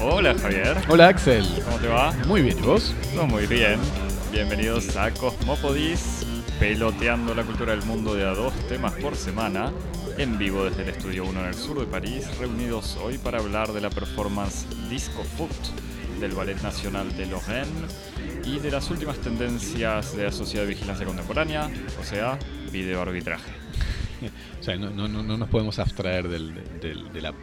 Hola Javier, Hola Axel. ¿cómo te va? Muy bien, ¿y vos? Todo muy bien. Bienvenidos a Cosmopodis, peloteando la cultura del mundo de a dos temas por semana, en vivo desde el Estudio 1 en el sur de París, reunidos hoy para hablar de la performance Disco Foot del Ballet Nacional de Lorraine y de las últimas tendencias de la Sociedad de Vigilancia Contemporánea, o sea, video arbitraje. O sea, no, no, no, no nos podemos abstraer del- del- de la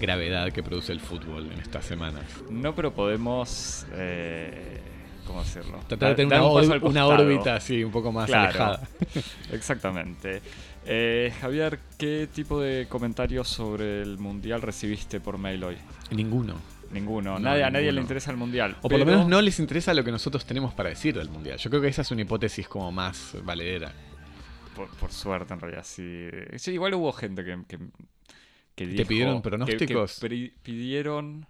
gravedad que produce el fútbol en estas semanas. No, pero podemos... eh, ¿Cómo decirlo? Tratar de tener una, un órbita así, un poco más Claro. alejada. Exactamente. Eh, Javier, ¿qué tipo de comentarios sobre el Mundial recibiste por mail hoy? Ninguno. Ninguno. No, nadie, A nadie ninguno. le interesa el Mundial. O por lo menos no les interesa lo que nosotros tenemos para decir del Mundial. Yo creo que esa es una hipótesis como más valedera. Por, por suerte, en realidad, sí. Sí, igual hubo gente que, que, que ¿Te pidieron pronósticos? Que, pidieron...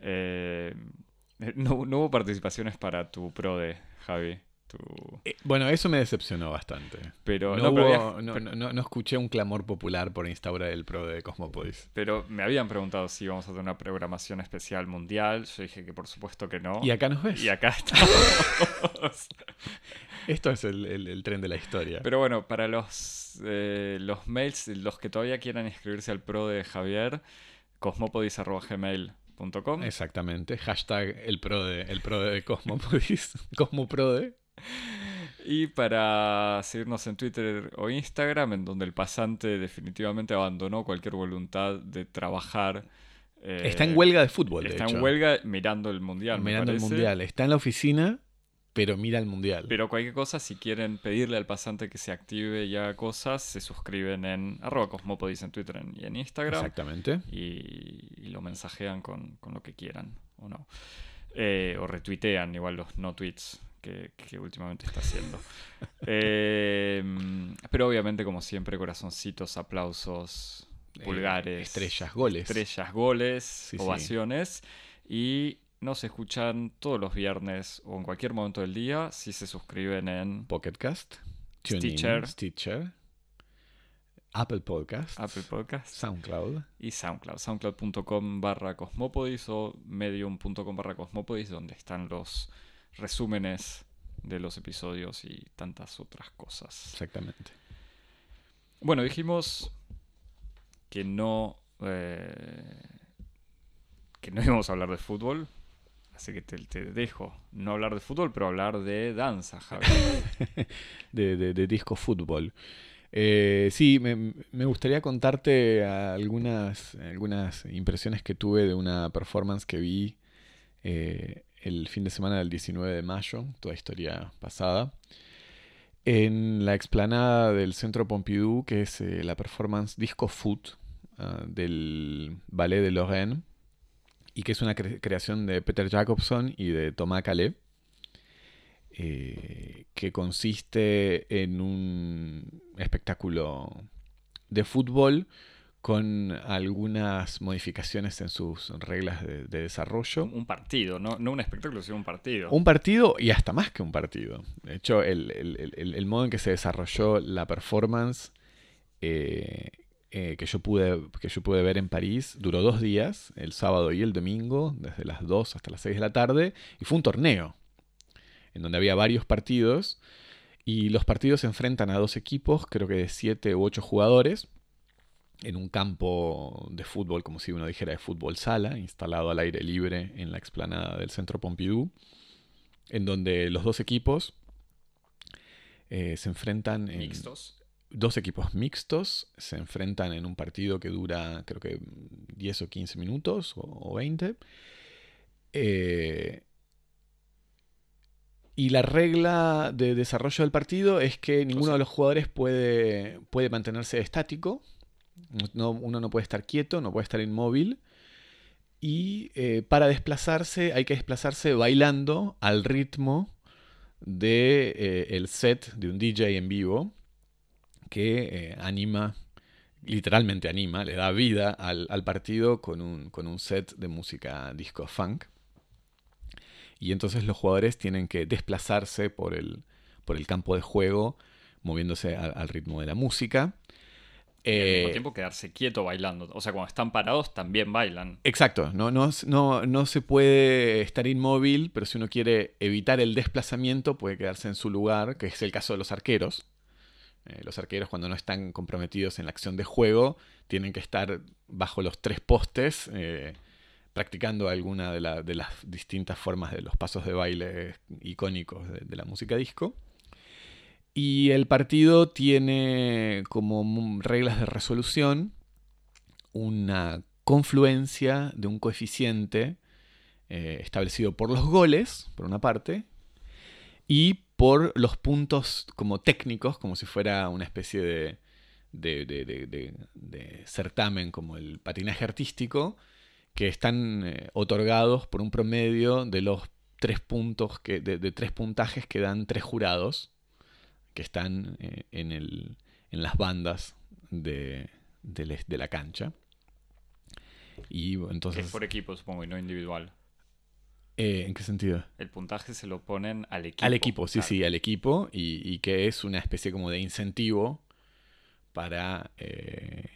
eh, no, no hubo participaciones para tu pro de Javi. Eh, bueno, eso me decepcionó bastante. pero, no, no, pero, hubo- había- no, no- no escuché un clamor popular por instaurar el pro de Cosmopodis. pero me habían preguntado si íbamos a tener una programación especial mundial. Yo dije que por supuesto que no. Y acá nos ves. Y acá estamos. Esto es el, el- el tren de la historia. Pero bueno, para los, eh, los mails, los que todavía quieran inscribirse al pro de Javier, cosmopodis.gmail.com. Exactamente. Hashtag el pro de, el pro de Cosmopodis. Cosmoprode. Y para seguirnos en Twitter o Instagram, en donde el pasante definitivamente abandonó cualquier voluntad de trabajar. eh, Está en huelga de fútbol, de Está hecho. en huelga mirando el mundial. Mirando el mundial. Está en la oficina, pero mira el mundial. Pero cualquier cosa, si quieren pedirle al pasante que se active y haga cosas, se suscriben en arroba cosmopodis en Twitter y en Instagram. Exactamente. y, y lo mensajean con, con lo que quieran o no. Eh, o retuitean igual los no tweets que, que últimamente está haciendo. Eh, pero obviamente, como siempre, corazoncitos, aplausos, Eh, pulgares, estrellas, goles. estrellas, goles, sí. ovaciones. Y nos escuchan todos los viernes o en cualquier momento del día si se suscriben en Pocketcast. Stitcher. Stitcher. Apple Podcast. Apple Podcasts. SoundCloud. y SoundCloud, soundcloud.com barra cosmopodis o medium.com barra cosmopodis, donde están los resúmenes de los episodios y tantas otras cosas. Exactamente. Bueno, dijimos que no eh, que no íbamos a hablar de fútbol, así que te, te dejo no hablar de fútbol, pero hablar de danza, Javi. de, de- de disco fútbol. Eh, sí, me, me gustaría contarte algunas, algunas impresiones que tuve de una performance que vi eh, el fin de semana del 19 de mayo, toda historia pasada, en la explanada del Centro Pompidou, que es eh, la performance Disco Foot ah, del Ballet de Lorraine, y que es una cre- creación de Peter Jacobson y de Thomas Calais eh, que consiste en un espectáculo de fútbol con algunas modificaciones en sus reglas de, de desarrollo. un partido, no, no un espectáculo, sino un partido. Un partido y hasta más que un partido. De hecho, el, el- el- el modo en que se desarrolló la performance eh, eh, que, yo pude, que yo pude ver en París duró dos días, el sábado y el domingo, desde las 2 hasta las 6 de la tarde, y fue un torneo en donde había varios partidos y los partidos se enfrentan a dos equipos, creo que de 7 u 8 jugadores, en un campo de fútbol, como si uno dijera de fútbol sala, instalado al aire libre en la explanada del Centro Pompidou, en donde los dos equipos eh, se enfrentan en Mixtos. dos equipos mixtos, se enfrentan en un partido que dura creo que 10 o 15 minutos o, o 20. Eh, y la regla de desarrollo del partido es que ninguno sea- de los jugadores puede, puede mantenerse estático. No- uno no puede estar quieto, no puede estar inmóvil. Y eh, para desplazarse hay que desplazarse bailando al ritmo de eh, set de un DJ en vivo que eh, anima, literalmente anima, le da vida al, al partido con un, con un set de música disco funk. Y entonces los jugadores tienen que desplazarse por el, por el campo de juego, moviéndose al ritmo de la música. Y al mismo tiempo quedarse quieto bailando. O sea, cuando están parados también bailan. Exacto, no, no, no, no se puede estar inmóvil, pero si uno quiere evitar el desplazamiento puede quedarse en su lugar, que es el caso de los arqueros. Eh, los arqueros cuando no están comprometidos en la acción de juego tienen que estar bajo los tres postes eh, practicando alguna de, las distintas formas de los pasos de baile icónicos de la música disco. Y el partido tiene como reglas de resolución una confluencia de un coeficiente eh, establecido por los goles, por una parte, y por los puntos como técnicos, como si fuera una especie de, de, certamen como el patinaje artístico, que están eh, otorgados por un promedio de los tres puntos que, de, tres puntajes que dan tres jurados que están eh, en, el, en, las bandas de, de, la cancha. Y entonces... Es por equipo, supongo, y no individual. Eh, ¿En qué sentido? El puntaje se lo ponen al equipo. Al equipo, sí, sí, al equipo. Y, que es una especie como de incentivo para, eh,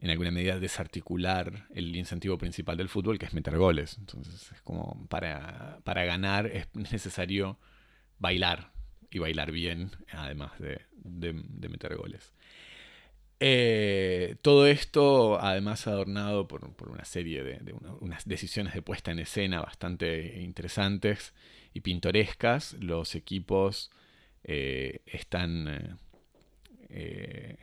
en alguna medida, desarticular el incentivo principal del fútbol, que es meter goles. Entonces, es como para, para ganar es necesario bailar y bailar bien, además de, meter goles. Eh, todo esto, además, adornado por, una serie de, unas decisiones de puesta en escena bastante interesantes y pintorescas. Los equipos eh, están. Eh,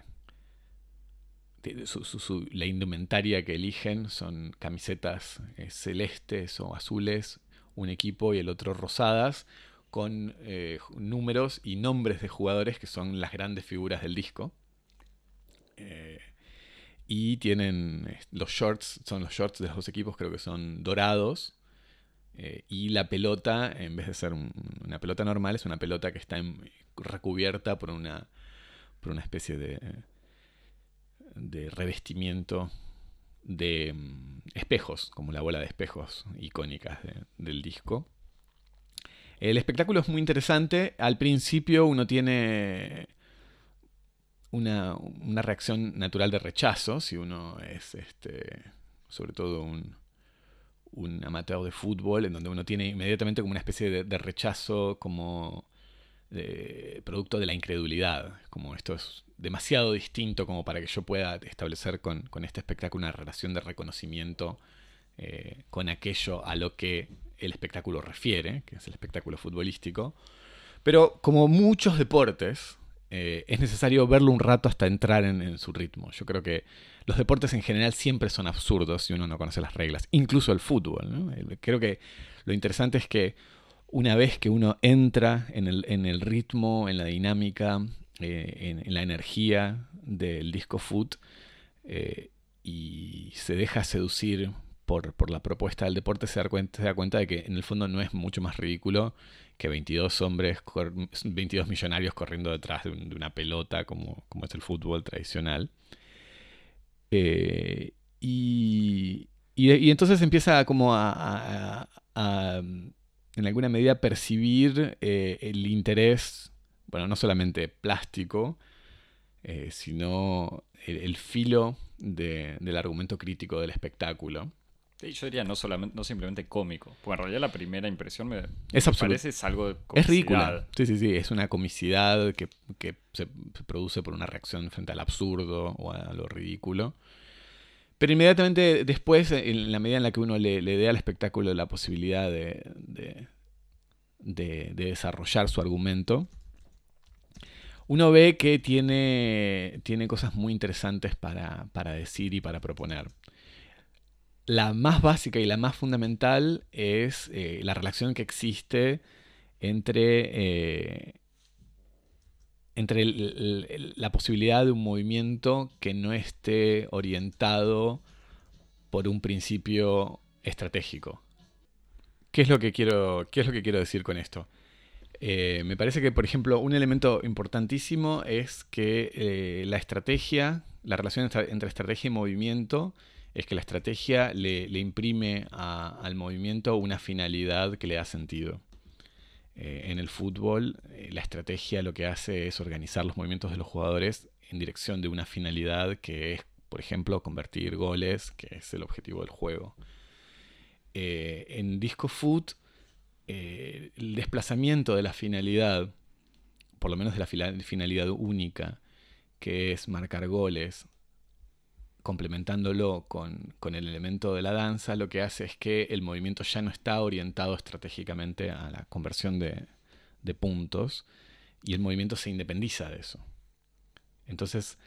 la indumentaria que eligen son camisetas celestes o azules, un equipo y el otro rosadas, con eh, números y nombres de jugadores que son las grandes figuras del disco. Eh, y tienen los shorts, son los shorts de los dos equipos, creo que son dorados. Eh, y la pelota, en vez de ser una pelota normal, es una pelota que está recubierta por una, por una especie de, de revestimiento de mm, espejos, como la bola de espejos icónicas del disco. El espectáculo es muy interesante. Al principio uno tiene una, reacción natural de rechazo, si uno es este, sobre todo un, amateur de fútbol, en donde uno tiene inmediatamente como una especie de, rechazo como producto de la incredulidad. Como esto es demasiado distinto como para que yo pueda establecer con, este espectáculo una relación de reconocimiento eh, con aquello a lo que el espectáculo refiere, que es el espectáculo futbolístico. Pero como muchos deportes, eh, es necesario verlo un rato hasta entrar en, su ritmo. Yo creo que los deportes en general siempre son absurdos si uno no conoce las reglas, incluso el fútbol. Creo que lo interesante es que una vez que uno entra en el, ritmo, en la dinámica, eh, en, la energía del disco foot eh, y se deja seducir por, la propuesta del deporte se da, cuenta, se da cuenta de que en el fondo no es mucho más ridículo que 22 hombres, 22 millonarios corriendo detrás de, una pelota como, como, es el fútbol tradicional. Eh, y, y, entonces empieza como a, en alguna medida, percibir eh, el interés, bueno, no solamente plástico, eh, sino el, filo del argumento crítico del espectáculo yo diría no solamente, no simplemente cómico. Porque en realidad la primera impresión me, es parece es algo de Es ridícula. Sí, sí, sí. Es una comicidad que, se, produce por una reacción frente al absurdo o a lo ridículo. Pero inmediatamente después, en la medida en la que uno le, le dé al espectáculo la posibilidad de, de, desarrollar su argumento, uno ve que tiene, tiene cosas muy interesantes para, para decir y para proponer la más básica y la más fundamental es eh, la relación que existe entre, eh, entre la posibilidad de un movimiento que no esté orientado por un principio estratégico. ¿Qué es lo que quiero, qué es lo que quiero decir con esto? Eh, me parece que, por ejemplo, un elemento importantísimo es que la estrategia, la relación entre estrategia y movimiento, es que la estrategia le, imprime al movimiento una finalidad que le da sentido. Eh, en el fútbol, la estrategia lo que hace es organizar los movimientos de los jugadores en dirección de una finalidad que es, por ejemplo, convertir goles, que es el objetivo del juego. Eh, en Disco Foot, eh, el desplazamiento de la finalidad, por lo menos de la finalidad única, que es marcar goles, complementándolo con, el elemento de la danza, lo que hace es que el movimiento ya no está orientado estratégicamente a la conversión de, puntos y el movimiento se independiza de eso. Entonces,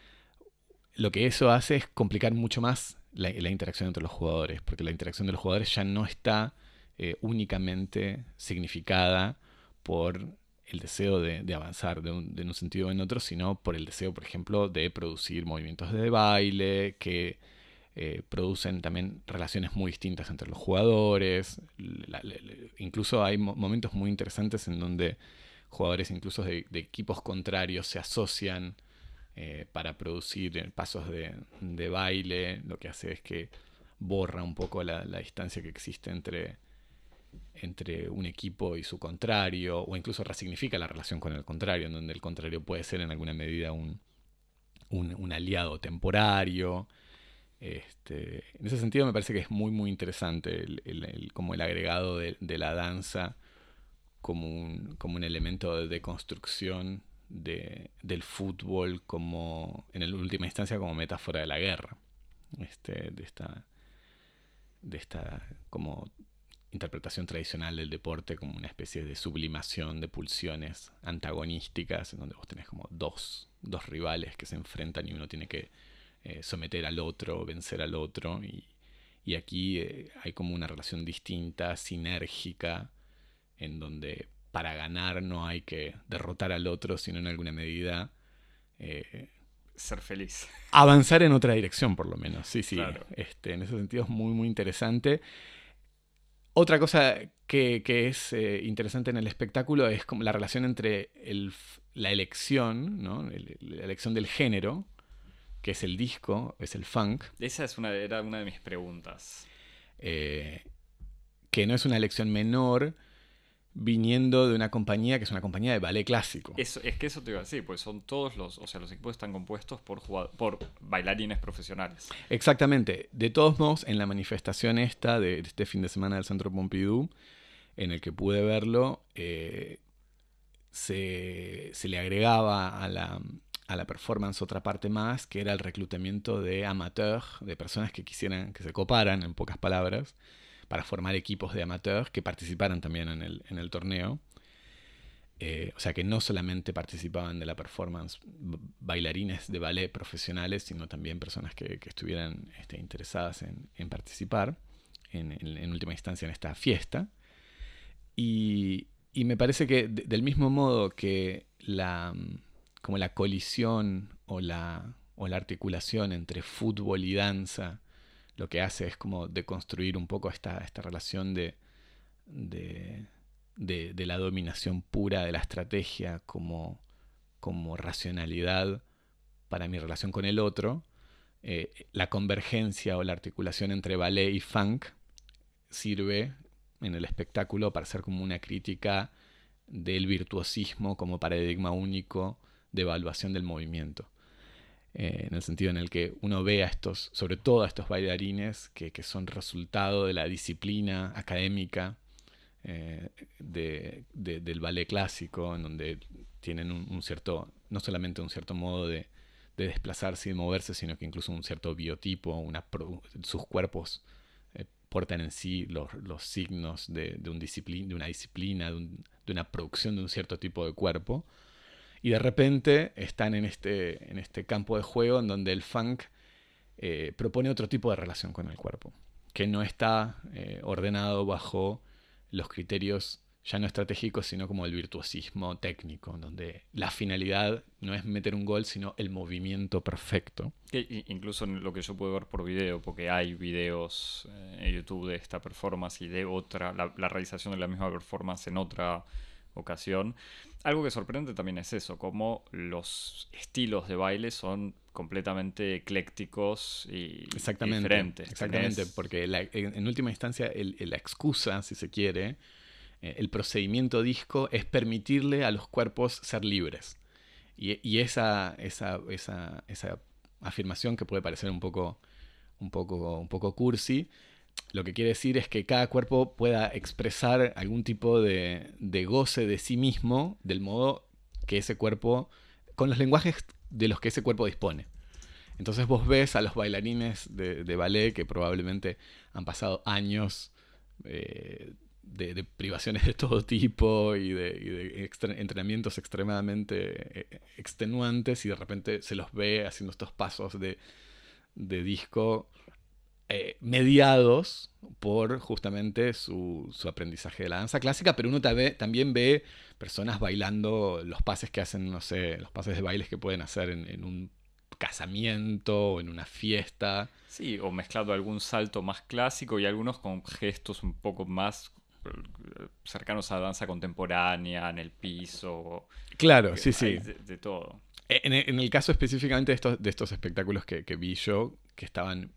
lo que eso hace es complicar mucho más la, interacción entre los jugadores, porque la interacción de los jugadores ya no está eh, únicamente significada por el deseo de, avanzar de un, sentido o en otro, sino por el deseo, por ejemplo, de producir movimientos de baile que eh, producen también relaciones muy distintas entre los jugadores. incluso hay momentos muy interesantes en donde jugadores incluso de, equipos contrarios se asocian eh, para producir pasos de, baile. Lo que hace es que borra un poco la distancia que existe entre entre un equipo y su contrario, o incluso resignifica la relación con el contrario, en donde el contrario puede ser en alguna medida un, un, aliado temporario. Este, en ese sentido me parece que es muy muy interesante el, como el agregado de, la danza como un, como un elemento de construcción de, del fútbol como en última instancia como metáfora de la guerra este, de esta de esta como interpretación tradicional del deporte como una especie de sublimación de pulsiones antagonísticas, en donde vos tenés como dos, dos rivales que se enfrentan y uno tiene que eh, someter al otro, vencer al otro. Y, y aquí eh, hay como una relación distinta, sinérgica, en donde para ganar no hay que derrotar al otro, sino en alguna medida... Eh, ser feliz. Avanzar en otra dirección, por lo menos. Sí, sí. Este, en ese sentido es muy, muy interesante. Otra cosa que, es eh, interesante en el espectáculo es como la relación entre la elección, ¿no? la elección del género, que es el disco, es el funk. Esa es una, era una de mis preguntas. Eh, que no es una elección menor, viniendo de una compañía que es una compañía de ballet clásico. Eso, es que eso te iba a decir, pues son todos los, o sea, los equipos están compuestos por, por bailarines profesionales. Exactamente. De todos modos, en la manifestación esta de este fin de semana del Centro Pompidou, en el que pude verlo, eh, se, le agregaba a la, a la performance otra parte más, que era el reclutamiento de amateurs, de personas que quisieran, que se coparan, en pocas palabras, para formar equipos de amateurs que participaran también en el, torneo. Eh, o sea que no solamente participaban de la performance bailarines de ballet profesionales, sino también personas que, estuvieran este, interesadas en, participar, en, última instancia en esta fiesta. Y, me parece que del mismo modo que la, como la colisión o la, o la articulación entre fútbol y danza lo que hace es como deconstruir un poco esta, esta relación de, de, de, la dominación pura de la estrategia como, como racionalidad para mi relación con el otro. Eh, la convergencia o la articulación entre ballet y funk sirve en el espectáculo para ser como una crítica del virtuosismo como paradigma único de evaluación del movimiento. Eh, en el sentido en el que uno ve a estos, sobre todo a estos bailarines que, son resultado de la disciplina académica eh, del ballet clásico, en donde tienen un, cierto, no solamente un cierto modo de, desplazarse y moverse, sino que incluso un cierto biotipo, sus cuerpos eh, portan en sí los, signos de, un de una disciplina, de una producción de un cierto tipo de cuerpo y de repente están en este, en este campo de juego en donde el funk eh, propone otro tipo de relación con el cuerpo, que no está eh, ordenado bajo los criterios ya no estratégicos, sino como el virtuosismo técnico, donde la finalidad no es meter un gol, sino el movimiento perfecto. incluso en lo que yo puedo ver por video, porque hay videos eh, en YouTube de esta performance y de otra, la realización de la misma performance en otra ocasión. Algo que sorprende también es eso, como los estilos de baile son completamente eclécticos y diferentes. Exactamente, porque en última instancia la excusa, si se quiere, eh, el procedimiento disco es permitirle a los cuerpos ser libres. Y, esa, esa, esa, esa, afirmación que puede parecer un poco, un, poco, un poco cursi, lo que quiere decir es que cada cuerpo pueda expresar algún tipo de, de goce de sí mismo del modo que ese cuerpo, con los lenguajes de los que ese cuerpo dispone. Entonces vos ves a los bailarines de, ballet que probablemente han pasado años eh, de, privaciones de todo tipo y de, entrenamientos extremadamente eh, extenuantes y de repente se los ve haciendo estos pasos de, disco eh, mediados por justamente su, aprendizaje de la danza clásica, pero uno también ve personas bailando los pases que hacen, no sé, los pases de bailes que pueden hacer en, un casamiento o en una fiesta. Sí, o mezclado algún salto más clásico y algunos con gestos un poco más cercanos a danza contemporánea, en el piso. Claro, sí, sí. De, todo. En, el caso específicamente de estos, de estos espectáculos que, vi yo, que estaban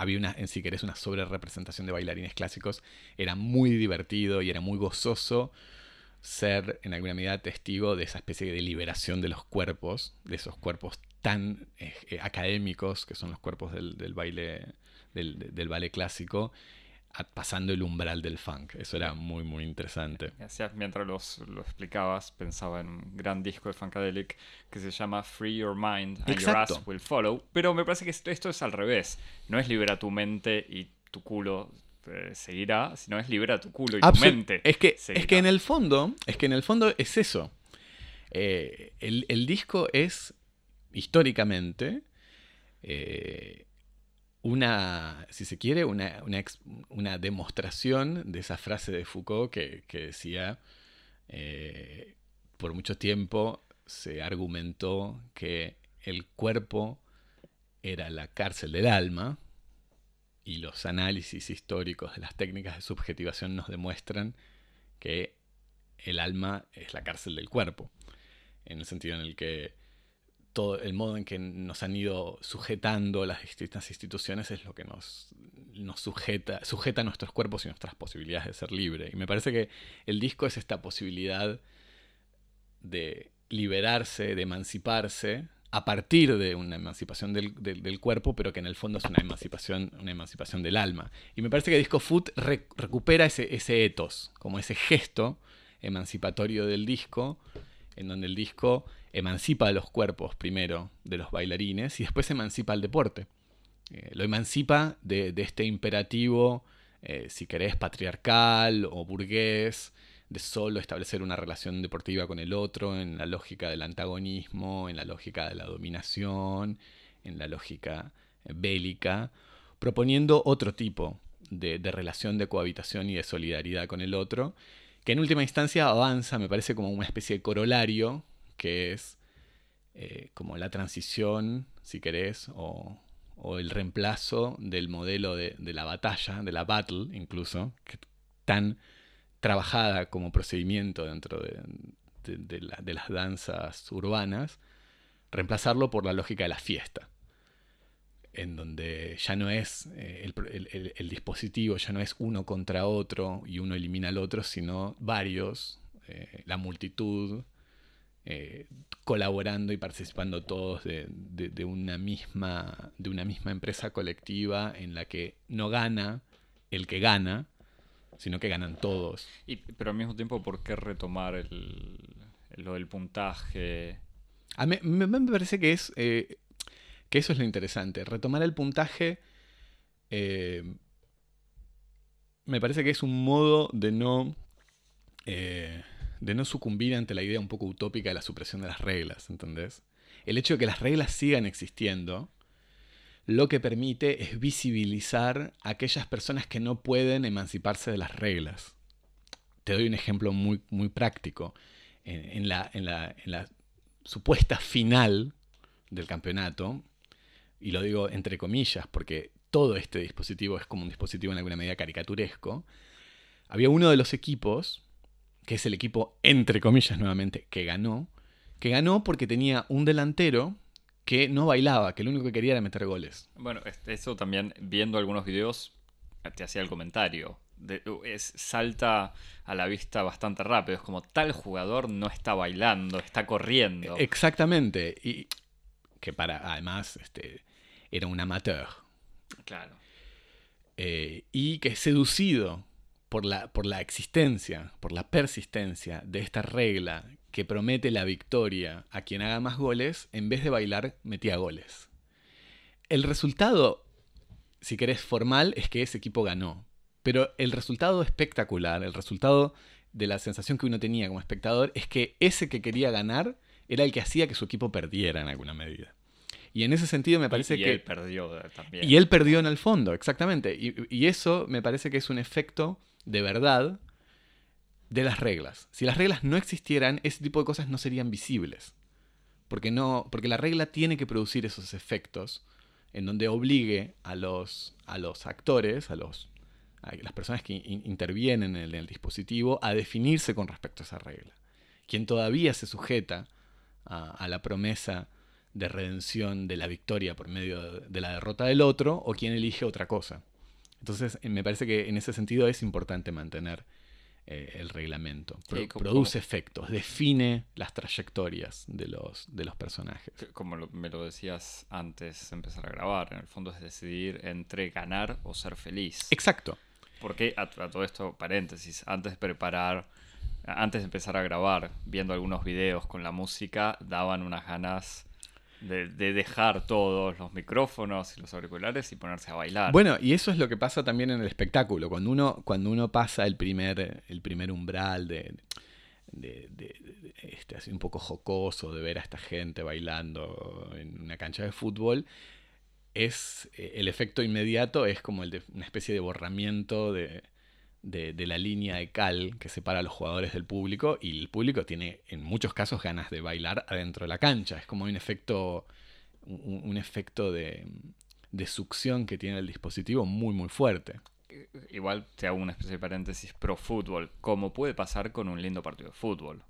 había una, en si querés, una sobre representación de bailarines clásicos. Era muy divertido y era muy gozoso ser, en alguna medida, testigo de esa especie de liberación de los cuerpos, de esos cuerpos tan eh, académicos que son los cuerpos del, baile, del, del, ballet clásico, pasando el umbral del funk. Eso era muy, muy interesante. mientras los, lo explicabas, pensaba en un gran disco de Funkadelic que se llama Free Your Mind and Your Ass Will Follow. Pero me parece que esto, es al revés. No es libera tu mente y tu culo eh, seguirá, sino es libera tu culo y tu mente. Es que, es que en el fondo, es que en el fondo es eso. Eh, el, disco es históricamente eh, una, si se quiere, una, una, demostración de esa frase de Foucault que, decía, eh, por mucho tiempo se argumentó que el cuerpo era la cárcel del alma y los análisis históricos de las técnicas de subjetivación nos demuestran que el alma es la cárcel del cuerpo, en el sentido en el que el modo en que nos han ido sujetando las distintas instituciones es lo que nos, nos sujeta, sujeta nuestros cuerpos y nuestras posibilidades de ser libre. Y me parece que el disco es esta posibilidad de liberarse, de emanciparse, a partir de una emancipación del, cuerpo, pero que en el fondo es una emancipación, una emancipación del alma. Y me parece que Disco Foot recupera ese, ese como ese gesto emancipatorio del disco, en donde el disco emancipa a los cuerpos primero de los bailarines y después emancipa al deporte. Eh, lo emancipa de, este imperativo, eh, si querés, patriarcal o burgués, de solo establecer una relación deportiva con el otro, en la lógica del antagonismo, en la lógica de la dominación, en la lógica eh, bélica, proponiendo otro tipo de, de relación de cohabitación y de solidaridad con el otro, que en última instancia avanza, me parece, como una especie de corolario que es eh, como la transición, si querés, o, el reemplazo del modelo de, la batalla, de la battle incluso, que, tan trabajada como procedimiento dentro de, las danzas urbanas, reemplazarlo por la lógica de la fiesta, en donde ya no es eh, el, dispositivo, ya no es uno contra otro y uno elimina al otro, sino varios, eh, la multitud, eh, colaborando y participando todos de, una misma, de una misma empresa colectiva en la que no gana el que gana, sino que ganan todos. Y, pero al mismo tiempo, ¿por qué retomar el, lo del puntaje? A mí, me, parece que es eh, que eso es lo interesante. Retomar el puntaje eh, me parece que es un modo de no de no sucumbir ante la idea un poco utópica de la supresión de las reglas, ¿entendés? El hecho de que las reglas sigan existiendo, lo que permite es visibilizar a aquellas personas que no pueden emanciparse de las reglas. Te doy un ejemplo muy, muy práctico. En, la, en, la, en la supuesta final del campeonato, y lo digo entre comillas porque todo este dispositivo es como un dispositivo en alguna medida caricaturesco, había uno de los equipos que es el equipo, entre comillas nuevamente, que ganó, que ganó porque tenía un delantero que no bailaba, que lo único que quería era meter goles. Bueno, eso también, viendo algunos videos, te hacía el comentario de- es, salta a la vista bastante rápido. Es como tal jugador no está bailando, está corriendo. Exactamente. Y que para, además, este, era un amateur. Claro. eh, y que es seducido por la, por la existencia, por la persistencia de esta regla que promete la victoria a quien haga más goles, en vez de bailar, metía goles. El resultado, si querés formal, es que ese equipo ganó. Pero el resultado espectacular, el resultado de la sensación que uno tenía como espectador, es que ese que quería ganar era el que hacía que su equipo perdiera en alguna medida. Y en ese sentido me parece y, y que... él perdió eh, también. Y él perdió en el fondo, exactamente. Y, y eso me parece que es un efecto de verdad de las reglas. Si las reglas no existieran, ese tipo de cosas no serían visibles. Porque, no, porque la regla tiene que producir esos efectos en donde obligue a los, a los actores, a, los, a las personas que in- intervienen en el, dispositivo, a definirse con respecto a esa regla. Quien todavía se sujeta a, la promesa de redención de la victoria por medio de la derrota del otro, o quien elige otra cosa. Entonces, eh, me parece que en ese sentido es importante mantener eh, el reglamento. Pro- Sí, como- produce efectos, define las trayectorias de los, de los personajes. Como lo- me lo decías antes de empezar a grabar, en el fondo es decidir entre ganar o ser feliz. Exacto. Porque a, a todo esto, paréntesis, antes de preparar, antes de empezar a grabar, viendo algunos videos con la música, daban unas ganas de, de dejar todos los micrófonos y los auriculares y ponerse a bailar. Bueno, y eso es lo que pasa también en el espectáculo. Cuando uno, cuando uno pasa el primer, el primer umbral de, de- de- de- este, así un poco jocoso de ver a esta gente bailando en una cancha de fútbol, es eh, el efecto inmediato es como el de una especie de borramiento de, de- de la línea de cal que separa a los jugadores del público y el público tiene en muchos casos ganas de bailar adentro de la cancha. Es como un efecto, un, un efecto de, de succión que tiene el dispositivo muy muy fuerte. Igual te hago una especie de paréntesis pro fútbol, como puede pasar con un lindo partido de fútbol,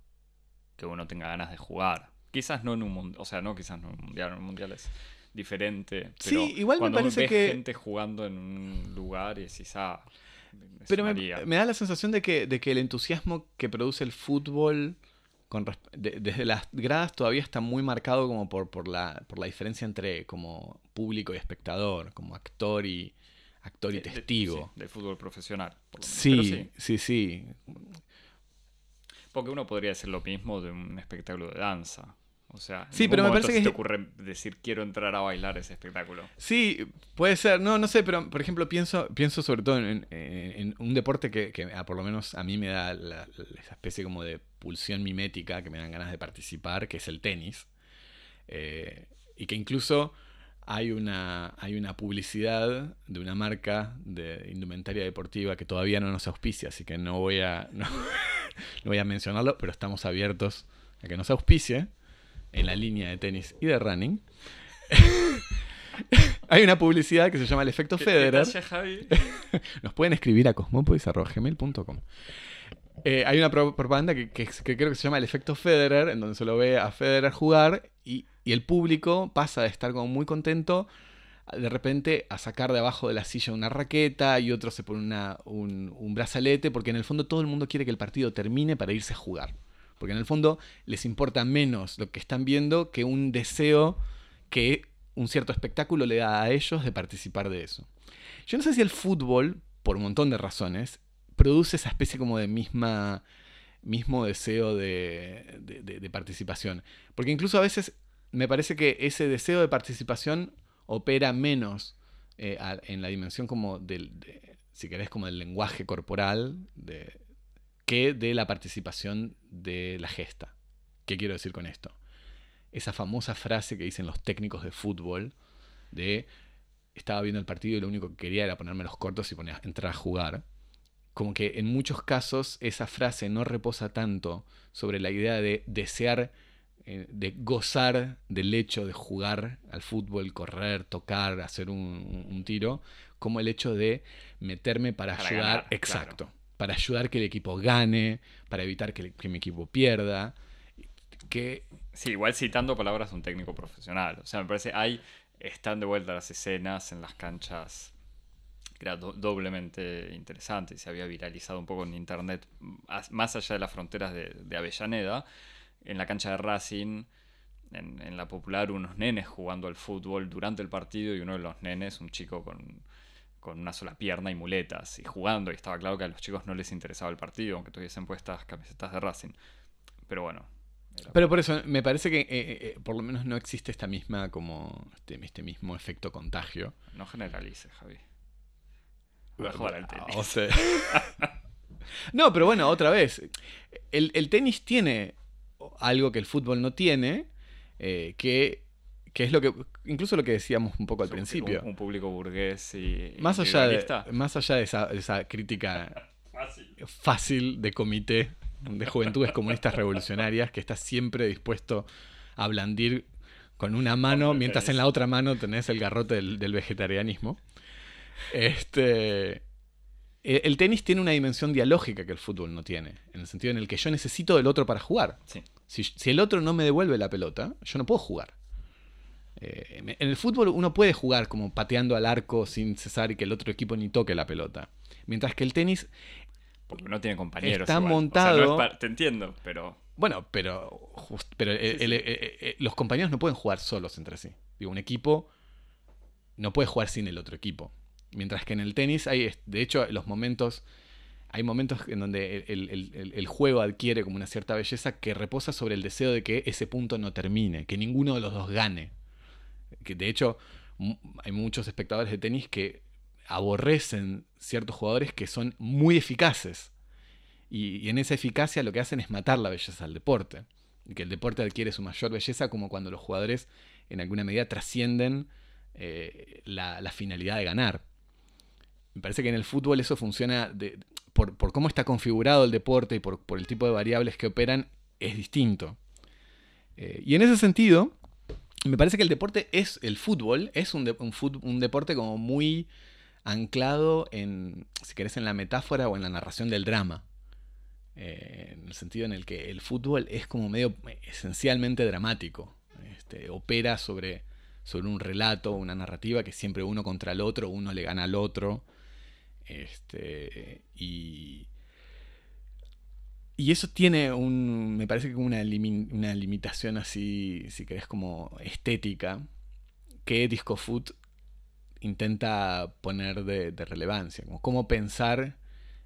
que uno tenga ganas de jugar. Quizás no en un mundial, o sea, no quizás no en un mundial, en un mundial es diferente. Sí, igual me parece ves que- gente jugando en un lugar y decís, ah, Pero me, da la sensación de que, de que el entusiasmo que produce el fútbol con de- desde las gradas todavía está muy marcado como por, por, la, por la diferencia entre como público y espectador, como actor y actor y De- de- testigo. sí, del fútbol profesional. por lo menos. Sí, sí, sí, sí. Porque uno podría decir lo mismo de un espectáculo de danza. O sea, Sí, pero me parece se que te es- ocurre decir quiero entrar a bailar ese espectáculo. Sí, puede ser, no, no sé, pero por ejemplo pienso, pienso sobre todo en, en- en un deporte que, que, ah, por lo menos a mí me da la- la- esa especie como de pulsión mimética que me dan ganas de participar, que es el tenis. Eh, y que incluso hay una, hay una publicidad de una marca de indumentaria deportiva que todavía no nos auspicia, así que no voy a, no, no voy a mencionarlo, pero estamos abiertos a que nos auspicie en la línea de tenis y de running. Hay una publicidad que se llama El Efecto ¿Qué- Federer. talla, Javi? Nos pueden escribir a cosmopolis.gmail.com. Eh, hay una pro- propaganda que, que- que creo que se llama El Efecto Federer, en donde se lo ve a Federer jugar y, y el público pasa de estar como muy contento de repente a sacar de abajo de la silla una raqueta y otro se pone una- un, un brazalete porque en el fondo todo el mundo quiere que el partido termine para irse a jugar. Porque en el fondo les importa menos lo que están viendo que un deseo que un cierto espectáculo le da a ellos de participar de eso. Yo no sé si el fútbol, por un montón de razones, produce esa especie como de misma mismo deseo de, participación. Porque incluso a veces me parece que ese deseo de participación opera menos eh, en la dimensión como del, de- si querés, como del lenguaje corporal de, que de la participación de la gesta. ¿Qué quiero decir con esto? Esa famosa frase que dicen los técnicos de fútbol de estaba viendo el partido y lo único que quería era ponerme los cortos y poner, entrar a jugar. Como que en muchos casos esa frase no reposa tanto sobre la idea de desear, eh, de gozar del hecho de jugar al fútbol, correr, tocar, hacer un, tiro, como el hecho de meterme para, Para ayudar, ganar, claro. Para ayudar que el equipo gane, para evitar que, que mi equipo pierda. Que Sí, igual citando palabras de un técnico profesional. O sea, me parece, hay, están de vuelta las escenas en las canchas que era do- doblemente interesante se había viralizado un poco en internet, más allá de las fronteras de, Avellaneda, en la cancha de Racing, en la popular, unos nenes jugando al fútbol durante el partido y uno de los nenes, un chico con, con una sola pierna y muletas, y jugando, y estaba claro que a los chicos no les interesaba el partido, aunque tuviesen puestas camisetas de Racing. Pero bueno. Pero por eso me parece que eh, eh, eh, por lo menos no existe esta misma como este, este mismo efecto contagio. no generalices, Javi. Voy a jugar al tenis. O sea- no, pero bueno, otra vez. El, el tenis tiene algo que el fútbol no tiene, eh, que, que es lo que. Incluso lo que decíamos un poco al principio. Un, un público burgués y. Más allá, de, más allá de esa, de esa crítica Fácil. fácil de comité de juventudes comunistas revolucionarias que está siempre dispuesto a blandir con una mano, mientras en la otra mano tenés el garrote del, del vegetarianismo. Este, el, el tenis tiene una dimensión dialógica que el fútbol no tiene, en el sentido en el que yo necesito del otro para jugar. Sí. Si, si el otro no me devuelve la pelota, yo no puedo jugar. Eh, en el fútbol uno puede jugar como pateando al arco sin cesar y que el otro equipo ni toque la pelota. Mientras que el tenis Porque no tiene compañeros. Está igual. O sea, montado- no es pa- te entiendo, pero. Bueno, pero, just- pero el- Sí, el- sí. eh, eh, los compañeros no pueden jugar solos entre sí. Digo, un equipo no puede jugar sin el otro equipo. Mientras que en el tenis hay, de hecho, los momentos, hay momentos en donde el juego adquiere como una cierta belleza que reposa sobre el deseo de que ese punto no termine, que ninguno de los dos gane. Que de hecho, hay muchos espectadores de tenis que aborrecen ciertos jugadores que son muy eficaces. Y, en esa eficacia lo que hacen es matar la belleza al deporte. Y que el deporte adquiere su mayor belleza como cuando los jugadores en alguna medida trascienden eh, la, finalidad de ganar. Me parece que en el fútbol eso funciona por, por cómo está configurado el deporte y por, por el tipo de variables que operan, es distinto. Eh, y en ese sentido, me parece que el deporte es, el fútbol, es un, un un deporte como muy anclado en, si querés, en la metáfora o en la narración del drama. Eh, en el sentido en el que el fútbol es como medio esencialmente dramático. Este, opera sobre, sobre un relato, una narrativa que siempre uno contra el otro, uno le gana al otro. Este, y, y eso tiene un, me parece que una, una limitación así, si querés, como estética, que Disco Foot intenta poner de, relevancia. Como cómo pensar,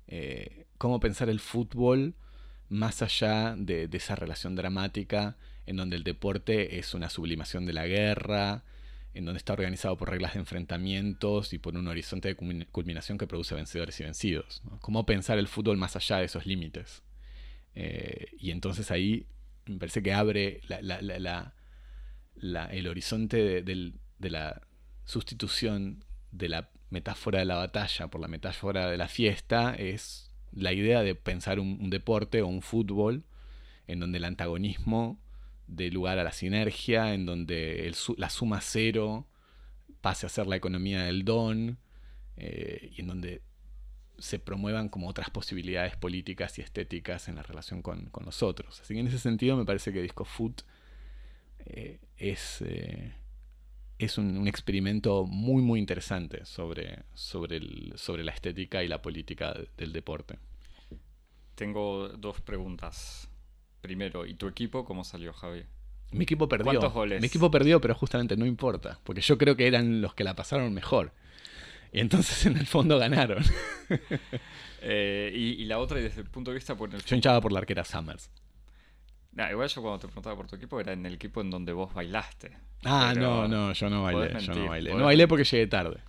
eh, cómo pensar el fútbol más allá de, esa relación dramática en donde el deporte es una sublimación de la guerra, en donde está organizado por reglas de enfrentamientos y por un horizonte de culmin- culminación que produce vencedores y vencidos. Cómo pensar el fútbol más allá de esos límites. Eh, y entonces ahí me parece que abre el horizonte de, la sustitución de la metáfora de la batalla por la metáfora de la fiesta es la idea de pensar un, un deporte o un fútbol en donde el antagonismo dé lugar a la sinergia, en donde la suma cero pase a ser la economía del don, eh, y en donde se promuevan como otras posibilidades políticas y estéticas en la relación con, con los otros. Así que en ese sentido me parece que Disco Foot eh, es, eh, es un, un experimento muy muy interesante sobre, sobre, el- sobre la estética y la política de- del deporte. Tengo dos preguntas. Primero, ¿y tu equipo cómo salió, Javi? Mi equipo perdió. ¿Cuántos goles? Mi equipo perdió, pero justamente no importa, porque yo creo que eran los que la pasaron mejor. Y entonces en el fondo ganaron. Eh, y, y la otra, y desde el punto de vista por el Yo hinchaba por la arquera Summers. Nah, igual yo cuando te preguntaba por tu equipo era en el equipo en donde vos bailaste. Ah, Pero- no, no, yo no bailé. Yo no bailé. No bailé porque llegué tarde.